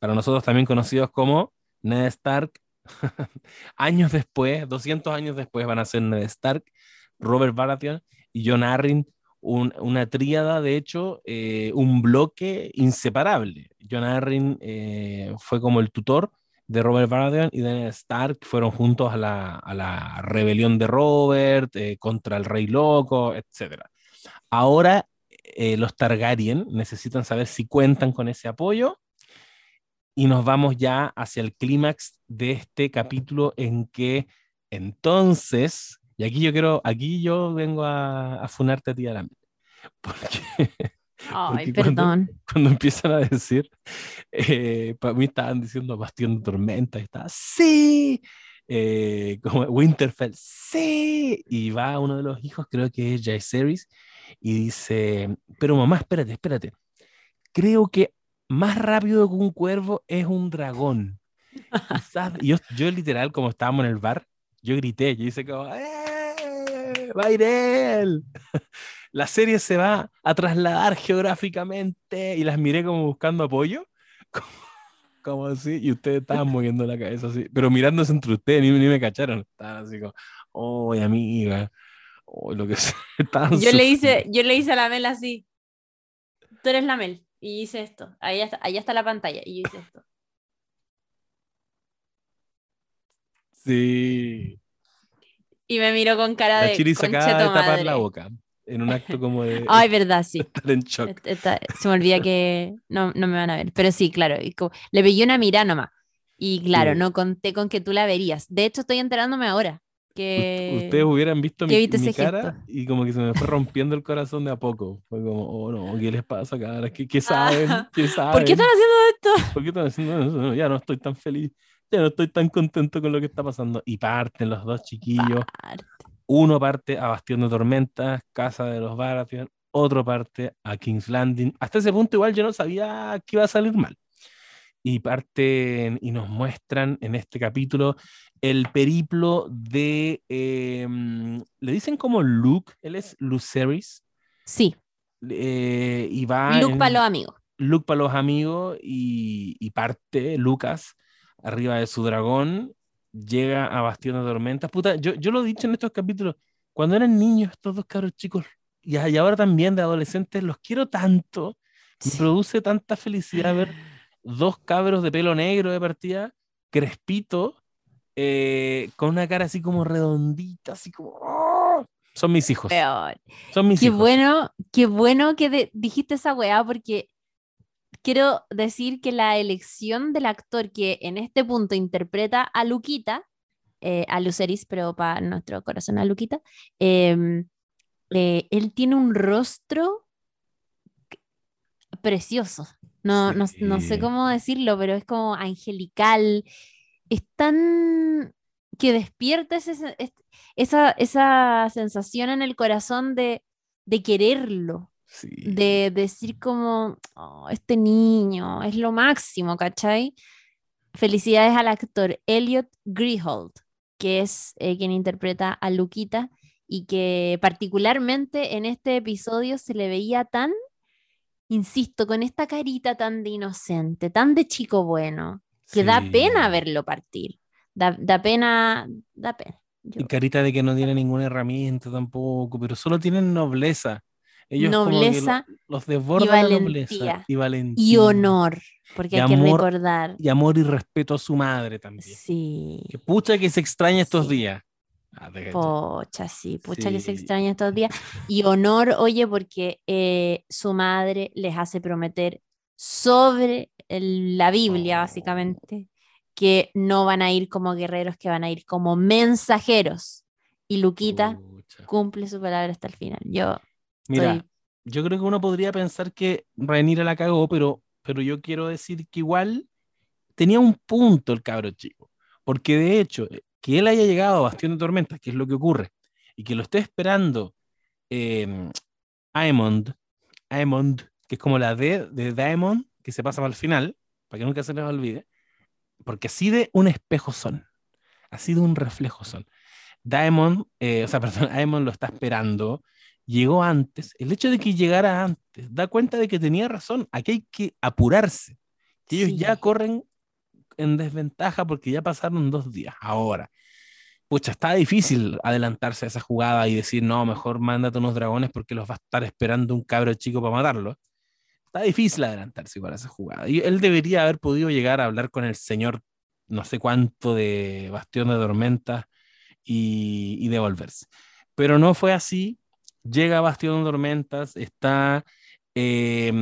Para nosotros también conocidos como Ned Stark. años después, 200 años después, van a ser Ned Stark, Robert Baratheon y John Arryn, un- una tríada, de hecho, eh, un bloque inseparable. John Arryn eh, fue como el tutor de Robert Baratheon y de Ned Stark fueron juntos a la, a la rebelión de Robert eh, contra el Rey Loco, etc. Ahora eh, los Targaryen necesitan saber si cuentan con ese apoyo y nos vamos ya hacia el clímax de este capítulo en que entonces, y aquí yo quiero, aquí yo vengo a, a funarte a ti, porque Ay, cuando- perdón. cuando empiezan a decir, eh, para mí estaban diciendo Bastión de Tormenta, y estaba, sí, eh, como Winterfell, sí, y va uno de los hijos, creo que es Jaehaerys, y dice, pero mamá, espérate, espérate, creo que más rápido que un cuervo es un dragón. Quizás- yo, yo literal, como estábamos en el bar, yo grité, yo hice como, ¡eh! ¡Va a ir él! La serie se va a trasladar geográficamente y las miré como buscando apoyo, como, como así, y ustedes estaban moviendo la cabeza así, pero mirándose entre ustedes, ni, ni me cacharon, estaban así como, ¡oh, amiga! Oh, lo que Yo le hice, yo le hice a la Mel así. Tú eres la Mel. Y hice esto. Ahí está, allá está la pantalla. Y yo hice esto. Sí. Y me miró con cara La de Chiri se acaba "Concha de tapar madre". la boca en un acto como de Ay, verdad, sí. estar en shock. Esta- se me olvida que no, no me van a ver. Pero sí, claro. y como- le pegué una mirada nomás. Y claro, Sí. no conté con que tú la verías. De hecho, estoy enterándome ahora. Que... Ust- Ustedes hubieran visto mi, mi cara gesto. y como que se me fue rompiendo el corazón de a poco. Fue como, oh no, ¿qué les pasa, cara? ¿Qué, qué saben? ¿Qué saben? Ah. ¿Por qué están haciendo esto? ¿Por qué están haciendo eso? Ya no estoy tan feliz, ya no estoy tan contento con lo que está pasando. Y parten los dos chiquillos. Par- Uno parte a Bastión de Tormentas, Casa de los Baratheon. Otro parte a King's Landing. Hasta ese punto igual yo no sabía que iba a salir mal. Y parten y nos muestran en este capítulo el periplo de... eh, le dicen como Luke, él es Lucerys. Sí, eh, y va Luke en- para los amigos. Luke para los amigos y, y parte Lucas arriba de su dragón, llega a Bastión de Tormentas. Puta, yo, yo lo he dicho en estos capítulos, cuando eran niños estos dos cabros chicos, y, y ahora también de adolescentes, los quiero tanto, me Sí. produce tanta felicidad ver dos cabros de pelo negro de partida, crespito, eh, con una cara así como redondita, así como... ¡oh! Son mis hijos. Peor. Son mis Qué hijos. bueno, qué bueno que de- dijiste esa weá porque quiero decir que la elección del actor que en este punto interpreta a Luquita, eh, a Luceris, pero para nuestro corazón a Luquita, em, eh, él tiene un rostro precioso. No, no, no sé cómo decirlo, pero es como angelical. Es tan que despierta ese se- es- esa, esa sensación en el corazón de, de quererlo, Sí. de decir como, "Oh, este niño es lo máximo, ¿cachai? Felicidades al actor Elliot Grihold, que es eh, quien interpreta a Luquita y que particularmente en este episodio se le veía tan, insisto, con esta carita tan de inocente, tan de chico bueno, que da pena verlo partir. Da, da pena, da pena. Yo- Y carita de que no tiene ninguna herramienta tampoco, pero solo tienen nobleza. Ellos como que lo- Nobleza los desborda la nobleza valentía. y valentía. y honor, porque Y hay que amor. recordar. Y amor y respeto a su madre también. Sí. Que pucha que se extraña estos Sí. días. Ah. Pocha, sí, pucha que se Sí. extraña estos días. Y honor, oye, porque eh, su madre les hace prometer sobre el- la Biblia, Oh. básicamente, que no van a ir como guerreros, que van a ir como mensajeros. Y Luquita Pucha. cumple su palabra hasta el final. Yo Mira, yo creo que uno podría pensar que Rhaenyra la cagó, pero, pero yo quiero decir que igual tenía un punto el cabro chico. Porque de hecho, eh, que él haya llegado a Bastión de Tormentas, que es lo que ocurre, y que lo esté esperando eh, Aemond, Aemond, que es como la D de Daemon, que se pasa para el final, para que nunca se les olvide, porque así de un espejo son, así de un reflejo son. Daemon, eh, o sea, perdón, Aemon lo está esperando, llegó antes, el hecho de que llegara antes da cuenta de que tenía razón, aquí hay que apurarse, que ellos ya Sí. corren en desventaja porque ya pasaron dos días. Ahora, pucha, está difícil adelantarse a esa jugada y decir, no, mejor mándate unos dragones porque los va a estar esperando un cabro chico para matarlo. Está difícil adelantarse igual a esa jugada. Y él debería haber podido llegar a hablar con el señor no sé cuánto de Bastión de Tormentas y, y devolverse. Pero no fue así. Llega Bastión Tormentas, está, eh,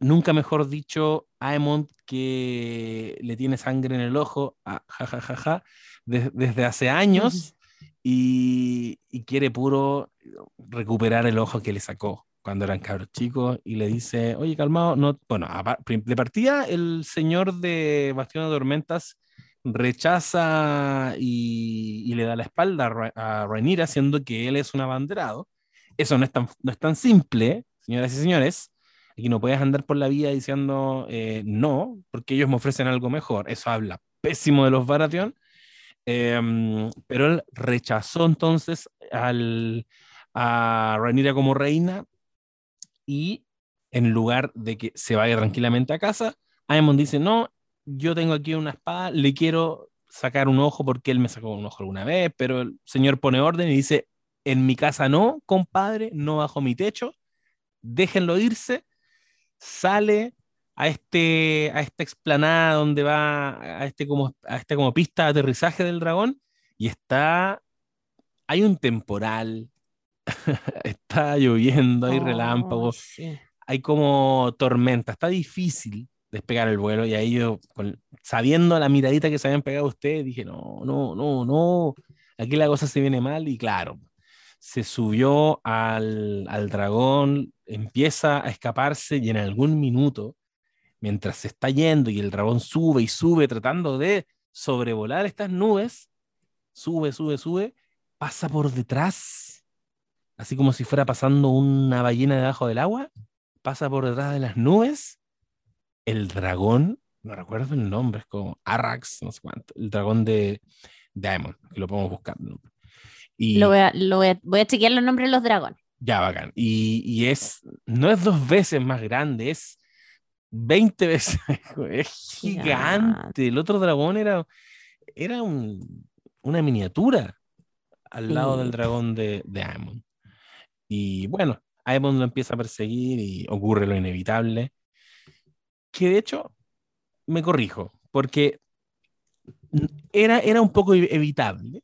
nunca mejor dicho, Aemond que le tiene sangre en el ojo, ah, ja, ja, ja, de- desde hace años y, y quiere puro recuperar el ojo que le sacó cuando eran cabros chicos y le dice, oye, calmado, no, bueno, de partida el señor de Bastión de Tormentas rechaza y, le da la espalda a, Ra- a Rhaenyra, siendo que él es un abanderado. Eso no es tan, no es tan simple, señoras y señores. Aquí no puedes andar por la vida diciendo eh, no, porque ellos me ofrecen algo mejor. Eso habla pésimo de los Baratheon. Em, pero él rechazó entonces a Rhaenyra como reina y en lugar de que se vaya tranquilamente a casa, Aemon dice, no, yo tengo aquí una espada, le quiero sacar un ojo porque él me sacó un ojo alguna vez, pero el señor pone orden y dice, en mi casa no, compadre, no bajo mi techo, déjenlo irse, sale a este a esta explanada donde va a este como a este como pista de aterrizaje del dragón y está hay un temporal está lloviendo hay Oh, relámpagos sí. hay como tormenta, está difícil despegar el vuelo y ahí yo, sabiendo la miradita que se habían pegado ustedes, dije, no, no, no, no, aquí la cosa se viene mal y claro, se subió al, al dragón, empieza a escaparse y en algún minuto, mientras se está yendo y el dragón sube y sube tratando de sobrevolar estas nubes, sube, sube, sube, pasa por detrás, así como si fuera pasando una ballena debajo del agua pasa por detrás de las nubes, el dragón, no recuerdo el nombre, es como Arrax, no sé cuánto, el dragón de Diamond, que lo podemos buscar. ¿no? Y Lo voy a, lo voy a, voy a chequear los nombres de los dragones. ya, bacán. Y, y es, no es dos veces más grande, es 20 veces, es gigante. El otro dragón era, era un- una miniatura al lado Sí. del dragón de, de Aemon. Y bueno, Aemon lo empieza a perseguir y ocurre lo inevitable. Que de hecho, me corrijo, porque era, era un poco evitable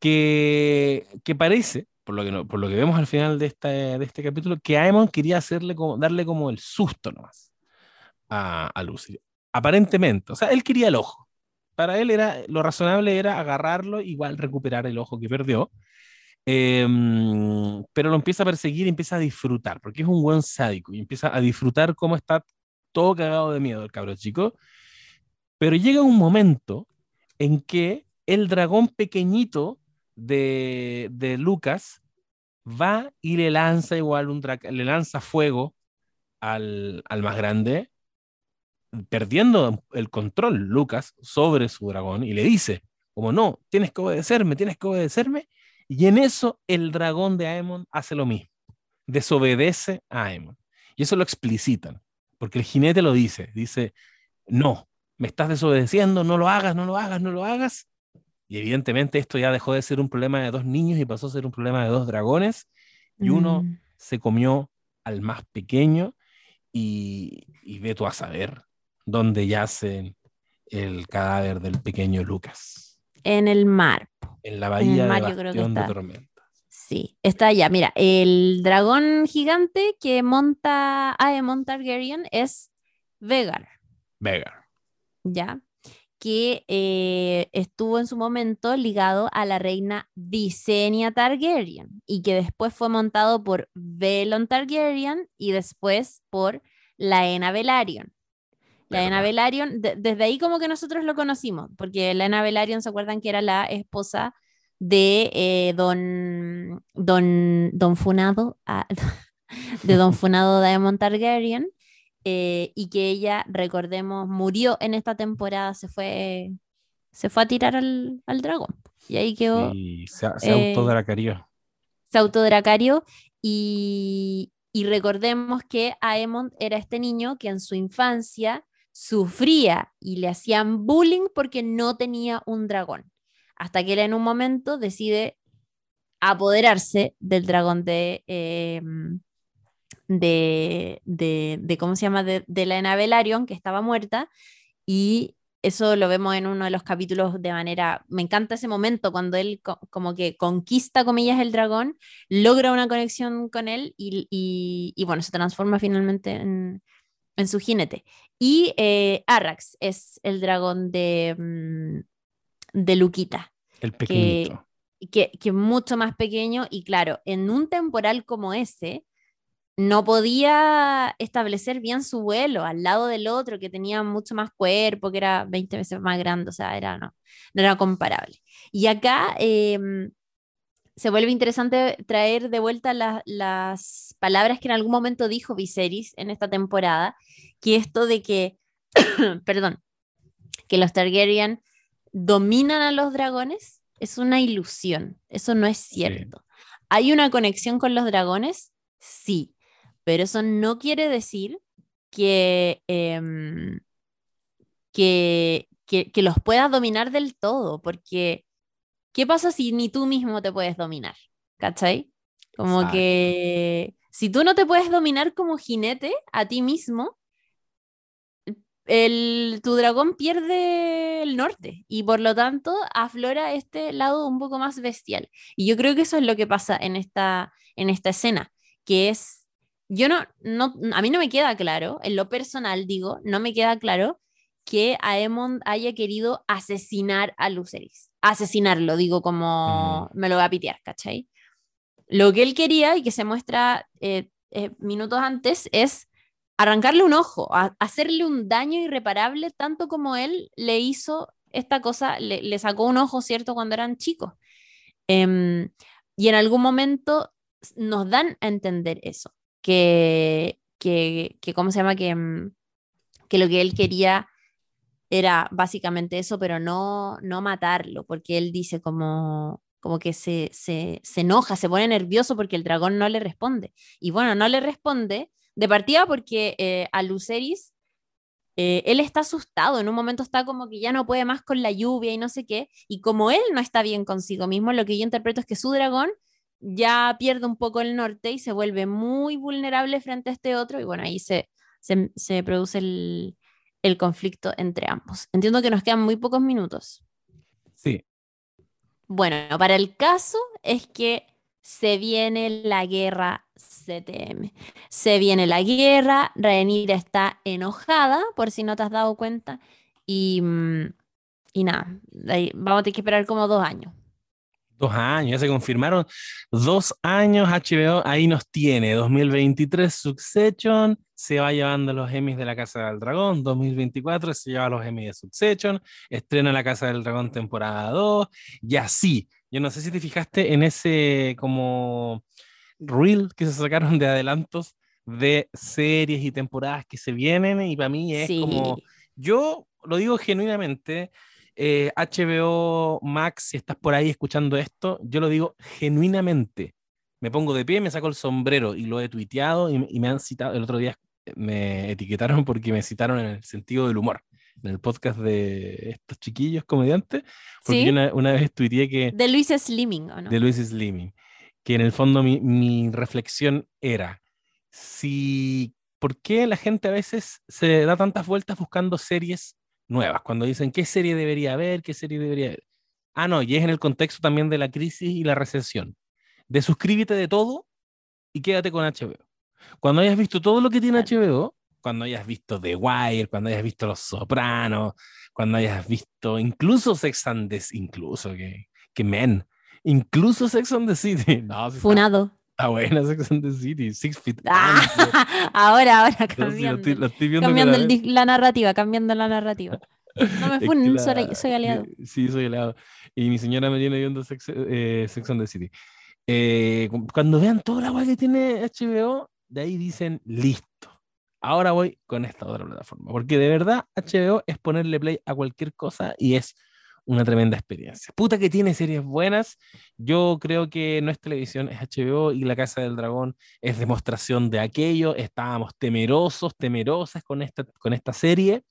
que, que parece, por lo que, no- por lo que vemos al final de este, de este capítulo, que Aemon quería hacerle como, darle como el susto nomás a, a Lucy. Aparentemente, o sea, él quería el ojo. Para él era, lo razonable era agarrarlo, igual recuperar el ojo que perdió. Em, pero lo empieza a perseguir y empieza a disfrutar, porque es un buen sádico y empieza a disfrutar cómo está todo cagado de miedo el cabro chico. Pero llega un momento en que el dragón pequeñito de, de Lucas va y le lanza igual un le lanza fuego al, al más grande, perdiendo el control Lucas sobre su dragón y le dice, como no, tienes que obedecerme, tienes que obedecerme. Y en eso el dragón de Aemon hace lo mismo, desobedece a Aemon. Y eso lo explicitan, porque el jinete lo dice, dice, no, me estás desobedeciendo, no lo hagas, no lo hagas, no lo hagas. Y evidentemente esto ya dejó de ser un problema de dos niños y pasó a ser un problema de dos dragones. Y uno Mm. se comió al más pequeño y, y ve tú a saber dónde yace el cadáver del pequeño Lucas. En el mar. En la bahía mar de yo creo que Bastión de está. Tormenta. Sí, está allá. Mira, el dragón gigante que monta Aemon Targaryen es Vegar, Vegar. ¿ya? Que eh, estuvo en su momento ligado a la reina Visenya Targaryen y que después fue montado por Velon Targaryen y después por Laena Velaryon. Laena. Velaryon, de- desde ahí como que nosotros lo conocimos, porque Laena Velaryon, ¿se acuerdan que era la esposa de eh, don, don, don Funado, ah, de don Funado Daemon Targaryen, eh, y que ella, recordemos, murió en esta temporada, se fue, se fue a tirar al, al dragón. Y ahí quedó, Y se, se eh, autodracarió. se autodracario y, y recordemos que Aemond era este niño que en su infancia sufría y le hacían bullying porque no tenía un dragón. Hasta que él en un momento decide apoderarse del dragón de, eh, de, de, ¿cómo se llama? De, de la Velaryon, que estaba muerta, y eso lo vemos en uno de los capítulos de manera, me encanta ese momento cuando él como que conquista, comillas, el dragón, logra una conexión con él y, bueno, se transforma finalmente en, su jinete. Y eh, Arrax es el dragón de, mm, de Luquita. El pequeñito. Que, que, es mucho más pequeño y claro, en un temporal como ese, no podía establecer bien su vuelo al lado del otro que tenía mucho más cuerpo, que era 20 veces más grande, o sea, era, no, no era comparable. Y acá em, se vuelve interesante traer de vuelta las palabras que en algún momento dijo Viserys en esta temporada, que esto de que, perdón, que los Targaryen dominan a los dragones es una ilusión, eso no es cierto. ¿Hay una conexión con los dragones? Sí, pero eso no quiere decir em, que, que, que, los puedas dominar del todo, porque ¿qué pasa si ni tú mismo te puedes dominar? ¿Cachai? Como que si tú no te puedes dominar como jinete a ti mismo, el, tu dragón pierde el norte y por lo tanto aflora este lado un poco más bestial. Y yo creo que eso es lo que pasa en esta, en esta escena, que es yo no, no, a mí no me queda claro, en lo personal digo, no me queda claro que Aemond haya querido asesinar a Lucerys. Asesinarlo, digo como me lo voy a pitear, ¿cachai? Lo que él quería y que se muestra eh, eh, minutos antes es arrancarle un ojo, hacerle un daño irreparable, tanto como él le hizo esta cosa, le, sacó un ojo, ¿cierto?, cuando eran chicos. Em, y en algún momento nos dan a entender eso que, que, que ¿cómo se llama? Que, mm, que lo que él quería era básicamente eso, pero no, no matarlo, porque él dice como, como que se, se, se, enoja, se pone nervioso porque el dragón no le responde. Y bueno, no le responde de partida porque eh, a Luceris, eh, él está asustado, en un momento está como que ya no puede más con la lluvia y no sé qué, y como él no está bien consigo mismo, lo que yo interpreto es que su dragón ya pierde un poco el norte y se vuelve muy vulnerable frente a este otro y bueno, ahí se, se, produce el, el, conflicto entre ambos. Entiendo que nos quedan muy pocos minutos. Sí. Bueno, para el caso es que se viene la guerra CTM. Se viene la guerra, Rhaenyra está enojada, por si no te has dado cuenta, y, mm, y nada, vamos a tener que esperar como dos años. Dos años, ya se confirmaron. Dos años HBO, ahí nos tiene. 2023 Succession, se va llevando los Emmys de la Casa del Dragón. 2024 se lleva los Emmys de Succession. Estrena la Casa del Dragón temporada 2. Y así. Yo no sé si te fijaste en ese como reel que se sacaron de adelantos de series y temporadas que se vienen. Y para mí es como. Yo lo digo genuinamente HBO eh, Max, si estás por ahí escuchando esto, yo lo digo genuinamente. Me pongo de pie, me saco el sombrero y lo he tuiteado y, me han citado, el otro día me etiquetaron porque me citaron en el sentido del humor, en el podcast de estos chiquillos comediantes, porque una, vez tuiteé que... De Luis Slimming, ¿o no? De Luis Slimming, que en el fondo mi, mi reflexión era, si, ¿por qué la gente a veces se da tantas vueltas buscando series nuevas, cuando dicen qué serie debería haber, qué serie debería haber. Ah, no, y es en el contexto también de la crisis y la recesión. De suscríbete de todo y quédate con HBO. Cuando hayas visto todo lo que tiene HBO, cuando hayas visto The Wire, cuando hayas visto Los Sopranos, cuando hayas visto incluso Sex and the incluso que, que Men, incluso Sex and the City. No, Funado. Está buena Sex and the City, Six Feet. Ah, ahora, ahora, cambiando. cambiando la narrativa, cambiando la narrativa. No me fue, soy, aliado. Sí, soy aliado. Y mi señora me viene viendo Sex, eh, Sex and the City. Eh, cuando vean toda la agua que tiene HBO, de ahí dicen, listo. Ahora voy con esta otra plataforma. Porque de verdad, HBO es ponerle play a cualquier cosa y es una tremenda experiencia. Puta que tiene series buenas. Yo creo que no es televisión, es HBO y La Casa del Dragón es demostración de aquello. Estábamos temerosos, temerosas con esta, con esta serie.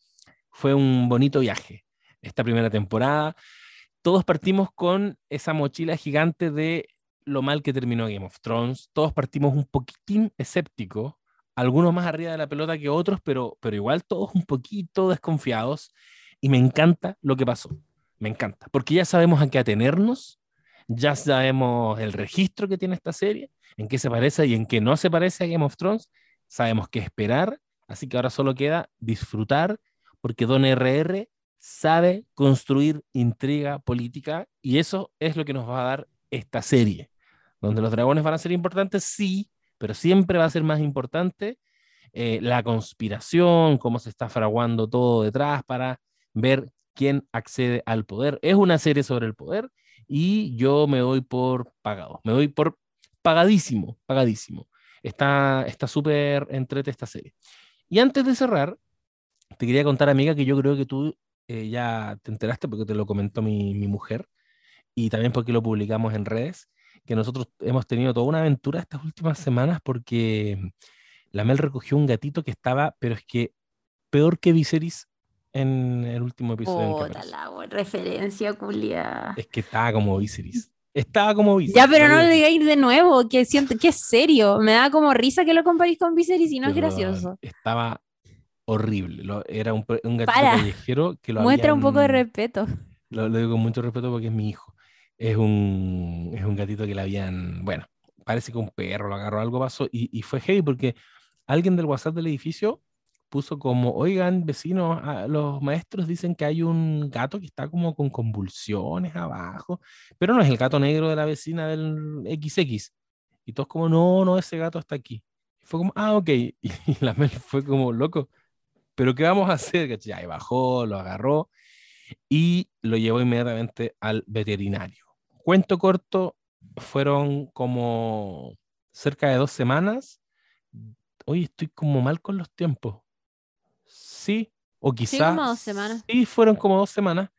Fue un bonito viaje esta primera temporada. Todos partimos con esa mochila gigante de lo mal que terminó Game of Thrones. Todos partimos un poquitín escépticos, algunos más arriba de la pelota que otros, pero, pero igual todos un poquito desconfiados. y me encanta lo que pasó. Me encanta, porque ya sabemos a qué atenernos, ya sabemos el registro que tiene esta serie, en qué se parece y en qué no se parece a Game of Thrones, sabemos qué esperar, así que ahora solo queda disfrutar, porque Don RR sabe construir intriga política y eso es lo que nos va a dar esta serie, donde los dragones van a ser importantes, sí, pero siempre va a ser más importante eh, la conspiración, cómo se está fraguando todo detrás para ver quién accede al poder. Es una serie sobre el poder y yo me doy por pagado, me doy por pagadísimo, pagadísimo. Está súper entrete esta serie. Y antes de cerrar, te quería contar, amiga, que yo creo que tú eh, ya te enteraste porque te lo comentó mi, mi mujer y también porque lo publicamos en redes, que nosotros hemos tenido toda una aventura estas últimas semanas porque la Mel recogió un gatito que estaba, pero es que peor que Viserys en el último episodio. Oh, la referencia, culia. Es que estaba como Viserys. Estaba como Viserys. Ya, pero no lo digáis de nuevo, que siento que es serio. Me da como risa que lo comparéis con Viserys y no es gracioso. Estaba horrible. era un, un gatito callejero que lo Muestra un poco de respeto. Lo, digo con mucho respeto porque es mi hijo. Es un, es un gatito que le habían, bueno, parece que un perro lo agarró, algo pasó y, y fue heavy porque alguien del WhatsApp del edificio puso como, oigan, vecinos, ah, los maestros dicen que hay un gato que está como con convulsiones abajo, pero no es el gato negro de la vecina del XX. Y todos como, no, no, ese gato está aquí. Fue como, ah, ok. Y, la Mel fue como, loco, pero ¿qué vamos a hacer? Y bajó, lo agarró y lo llevó inmediatamente al veterinario. Cuento corto, fueron como cerca de dos semanas. Hoy estoy como mal con los tiempos. Sí, o quizás. Sí, como dos semanas. Sí, fueron como dos semanas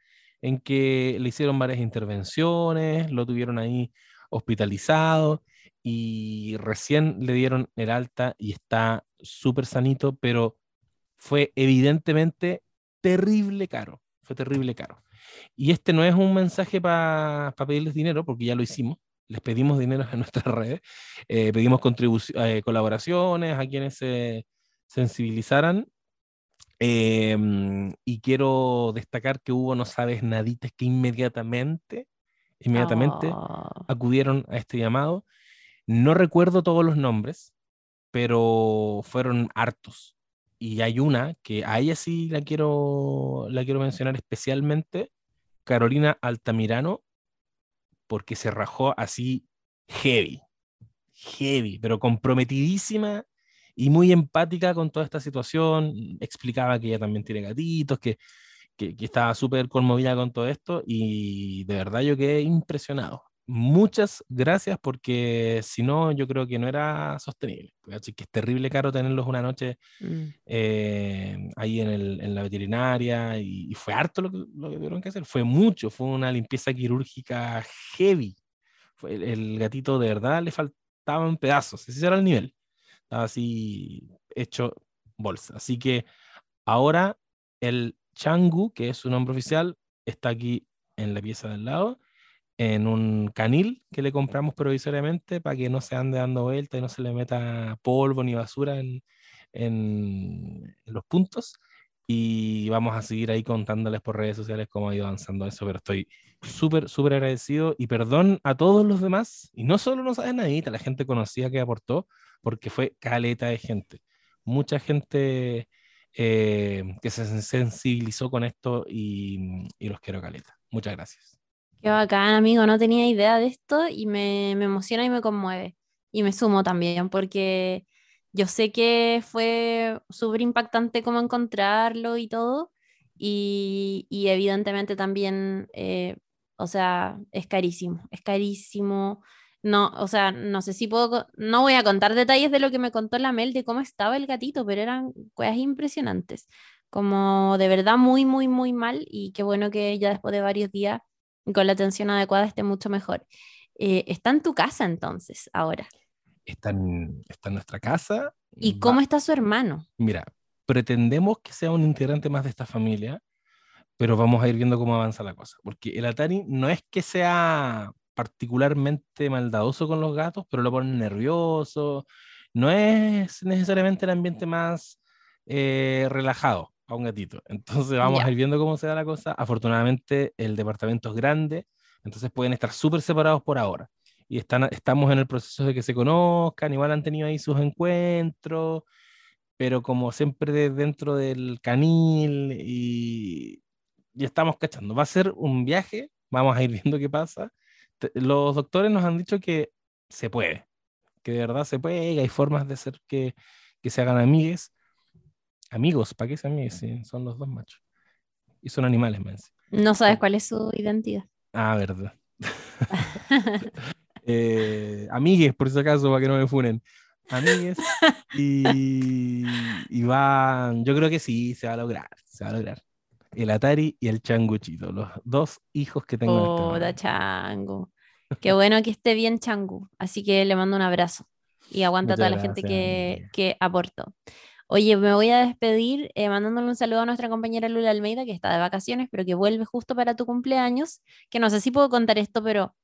en que le hicieron varias intervenciones, lo tuvieron ahí hospitalizado y recién le dieron el alta y está súper sanito, pero fue evidentemente terrible caro, fue terrible caro. Y este no es un mensaje para pedirles dinero, porque ya lo hicimos, les pedimos dinero en nuestras redes, eh, pedimos eh, colaboraciones a quienes se sensibilizaran. Em, y quiero destacar que hubo no sabes nadites que inmediatamente, inmediatamente Oh. acudieron a este llamado. No recuerdo todos los nombres, pero fueron hartos. Y hay una que a ella sí la quiero, la quiero mencionar especialmente, Carolina Altamirano, porque se rajó así heavy, heavy, pero comprometidísima y muy empática con toda esta situación. Explicaba que ella también tiene gatitos, que, que, que estaba súper conmovida con todo esto y de verdad yo quedé impresionado. Muchas gracias porque si no, yo creo que no era sostenible. Así que es terrible caro tenerlos una noche Mm. eh, ahí en, el, en la veterinaria y, y fue harto lo que, lo que tuvieron que hacer. Fue mucho, fue una limpieza quirúrgica heavy. Fue el, el gatito de verdad le faltaban pedazos, ese era el nivel. Estaba así hecho bolsa. Así que ahora el Changu, que es su nombre oficial, está aquí en la pieza del lado, en un canil que le compramos provisoriamente para que no se ande dando vuelta y no se le meta polvo ni basura en, en, en los puntos. Y vamos a seguir ahí contándoles por redes sociales cómo ha ido avanzando eso, pero estoy súper, súper agradecido y perdón a todos los demás, y no solo no sabes nadita, la gente conocida que aportó, porque fue caleta de gente. Mucha gente eh, que se sensibilizó con esto y, y los quiero caleta. Muchas gracias. Qué bacán, amigo, no tenía idea de esto y me, me emociona y me conmueve. Y me sumo también porque yo sé que fue súper impactante cómo encontrarlo y todo. Y, y evidentemente también, eh, o sea, es carísimo, es carísimo. No, o sea, no sé si puedo, no voy a contar detalles de lo que me contó la Mel de cómo estaba el gatito, pero eran cosas impresionantes. Como de verdad muy, muy, muy mal. Y qué bueno que ya después de varios días y con la atención adecuada esté mucho mejor. Eh, está en tu casa entonces, ahora. Está en, está en nuestra casa. ¿Y va- cómo está su hermano? Mira, pretendemos que sea un integrante más de esta familia, pero vamos a ir viendo cómo avanza la cosa. Porque el Atari no es que sea particularmente maldadoso con los gatos, pero lo pone nervioso. No es necesariamente el ambiente más eh, relajado. A un gatito. Entonces vamos Ya. a ir viendo cómo se da la cosa. Afortunadamente el departamento es grande, entonces pueden estar súper separados por ahora. Y están, estamos en el proceso de que se conozcan, igual han tenido ahí sus encuentros, pero como siempre de- dentro del canil y, y estamos cachando. Va a ser un viaje, vamos a ir viendo qué pasa. Los doctores nos han dicho que se puede, que de verdad se puede, y hay formas de hacer que, que se hagan amigues. Amigos, ¿para qué se amigues? Sí, son los dos machos. Y son animales. No sabes cuál es su identidad. Ah, verdad. Eh, amigues, por si acaso, para que no me funen. Amigues. Y, y van, yo creo que sí, se va a lograr, se va a lograr. El Atari y el Changuchito, los dos hijos que tengo en este changu. Qué bueno que esté bien changu. Así que le mando un abrazo. Y aguanta a toda la gente que, que aportó. Oye, me voy a despedir eh, mandándole un saludo a nuestra compañera Lula Almeida, que está de vacaciones, pero que vuelve justo para tu cumpleaños. Que no sé si puedo contar esto, pero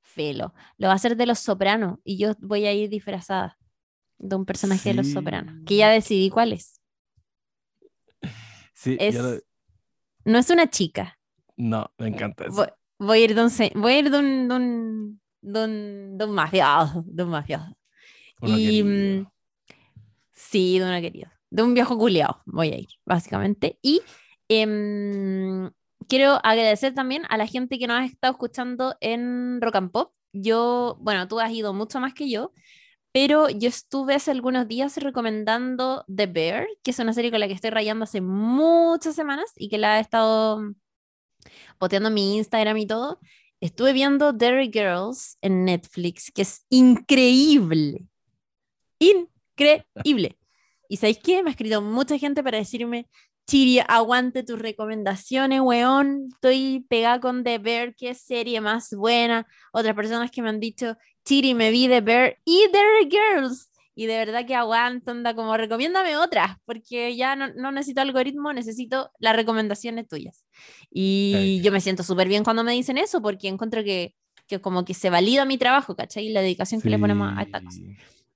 felo. Lo va a hacer de los sopranos y yo voy a ir disfrazada de un personaje de los sopranos, que ya decidí cuál es. Sí, Es, lo- no es una chica. no, me encanta eso. Voy, voy a ir de un, voy a ir de un, de un, de un, de un de. Uno y sí, de una querida, de un viejo culiao, voy a ir, básicamente. Y em, quiero agradecer también a la gente que nos ha estado escuchando en Rock and Pop. Yo, bueno, tú has ido mucho más que yo, pero yo estuve hace algunos días recomendando The Bear, que es una serie con la que estoy rayando hace muchas semanas y que la he estado posteando en mi Instagram y todo. Estuve viendo Derry Girls en Netflix, que es increíble. Increíble. ¿Y sabéis qué? Me ha escrito mucha gente para decirme, Chiri, aguante tus recomendaciones, weón. Estoy pegada con The Bear, qué serie más buena. Otras personas que me han dicho, Chiri, me vi The Bear y Derry Girls. Y de verdad que aguanto, anda como recomiéndame otras, porque ya no, no necesito algoritmo, necesito las recomendaciones tuyas. Y Ay. yo me siento súper bien cuando me dicen eso, porque encuentro que, que como que se valida mi trabajo, ¿cachai? Y la dedicación que le ponemos a esta cosa.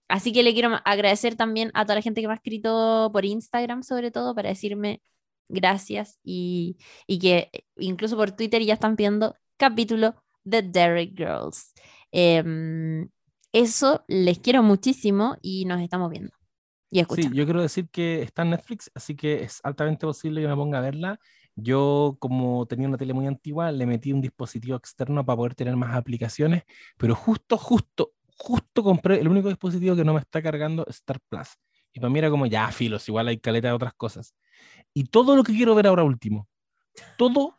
Sí. Así que le quiero agradecer también a toda la gente que me ha escrito por Instagram, sobre todo, para decirme gracias y, y que incluso por Twitter ya están pidiendo capítulo de Derek Girls. Em, eso les quiero muchísimo y nos estamos viendo y Sí, escuchando. yo quiero decir que está en Netflix, así que es altamente posible que me ponga a verla. Yo, como tenía una tele muy antigua, le metí un dispositivo externo para poder tener más aplicaciones, pero justo, justo, justo compré el único dispositivo que no me está cargando Star Plus. Y para mí era como, ya, filos, igual hay caleta de otras cosas. Y todo lo que quiero ver ahora último, todo,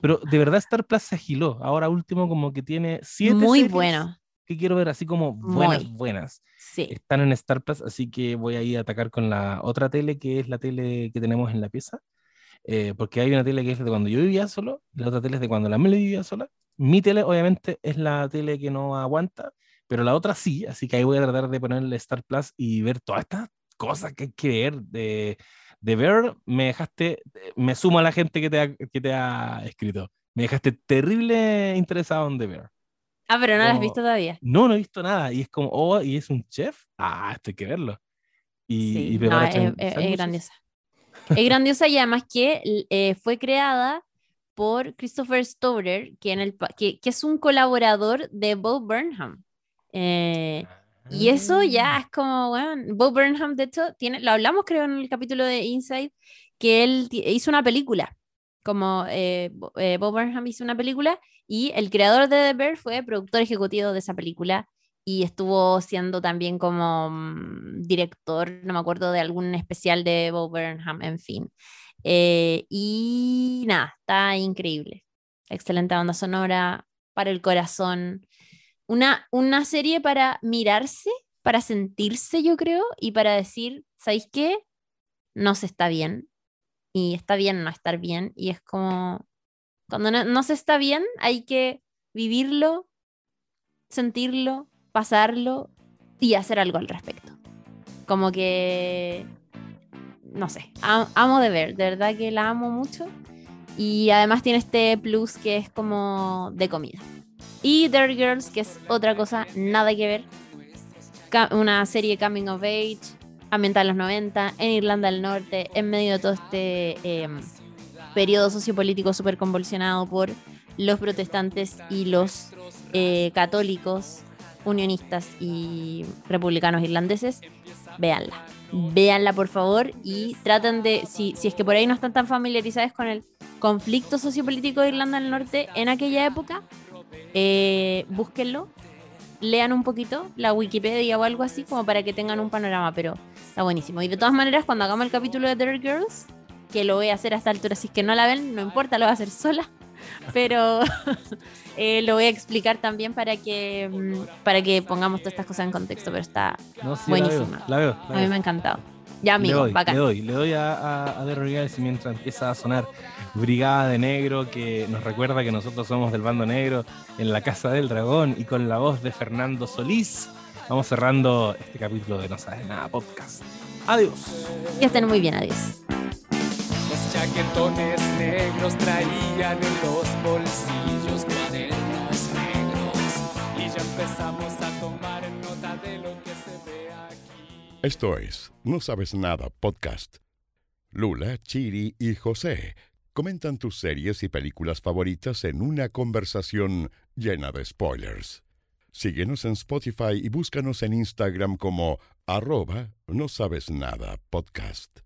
pero de verdad Star Plus se agiló. Ahora último como que tiene siete Muy series bueno. que quiero ver así como buenas, Muy. buenas Sí. están en Star Plus, así que voy a ir a atacar con la otra tele, que es la tele que tenemos en la pieza, eh, porque hay una tele que es de cuando yo vivía solo, la otra tele es de cuando la Meli vivía sola. Mi tele, obviamente, es la tele que no aguanta, pero la otra sí, así que ahí voy a tratar de ponerle Star Plus y ver todas estas cosas que hay que ver. De, de ver, me dejaste, me sumo a la gente que te ha, que te ha escrito, me dejaste terrible interesado en The Bear. Ah, pero no la has como- visto todavía. No, no he visto nada. Y es como, oh, y es un chef. Ah, esto hay que verlo. Y, Sí, y no, es, es- es grandiosa. Es grandiosa y además que eh, fue creada por Christopher Storer, que, en el, que, que es un colaborador de Bo Burnham. Eh, y eso ya Ah. es como, bueno, Bo Burnham, de hecho, tiene, lo hablamos creo en el capítulo de Inside, que él hizo una película, como eh, Bo eh, Bo Burnham hizo una película y el creador de The Bear fue productor ejecutivo de esa película y estuvo siendo también como mm, director, no me acuerdo, de algún especial de Bo Burnham, en fin. Eh, y nada, está increíble. Excelente banda sonora para el corazón. Una, una serie para mirarse, para sentirse, yo creo, y para decir, ¿sabéis qué? No se está bien. Y está bien no estar bien. Y es como, cuando no, no se está bien, hay que vivirlo, sentirlo, pasarlo y hacer algo al respecto. Como que, no sé, am- amo de ver, de verdad que la amo mucho. Y además tiene este plus que es como de comida. Y Dirty Girls, que es otra cosa, nada que ver. Una serie coming of age, ambientada en los 90, en Irlanda del Norte, en medio de todo este eh, periodo sociopolítico súper convulsionado por los protestantes y los eh, católicos, unionistas y republicanos irlandeses, véanla. Véanla por favor y traten de, si, si es que por ahí no están tan familiarizados con el conflicto sociopolítico de Irlanda del Norte en aquella época, eh, búsquenlo, lean un poquito la Wikipedia o algo así como para que tengan un panorama, pero está buenísimo. Y de todas maneras, cuando hagamos el capítulo de Dirt Girls, que lo voy a hacer a esta altura, si es que no la ven, no importa, lo voy a hacer sola pero eh, lo voy a explicar también para que, mm, para que pongamos todas estas cosas en contexto, pero está buenísima. La veo, a mí me ha encantado. Ya, amigo, le doy, bacán. Le doy, le doy a, a, a mientras empieza a sonar Brigada de Negro, que nos recuerda que nosotros somos del bando negro en la Casa del Dragón y con la voz de Fernando Solís. Vamos cerrando este capítulo de No Sabes Nada Podcast. Adiós. Que estén muy bien, adiós chaquetones negros traían en los bolsillos cuadernos negros y ya empezamos a tomar nota de lo que se ve aquí. Esto es No Sabes Nada Podcast. Lula, Chiri y José comentan tus series y películas favoritas en una conversación llena de spoilers. Síguenos en Spotify y búscanos en Instagram como arroba no sabes nada podcast.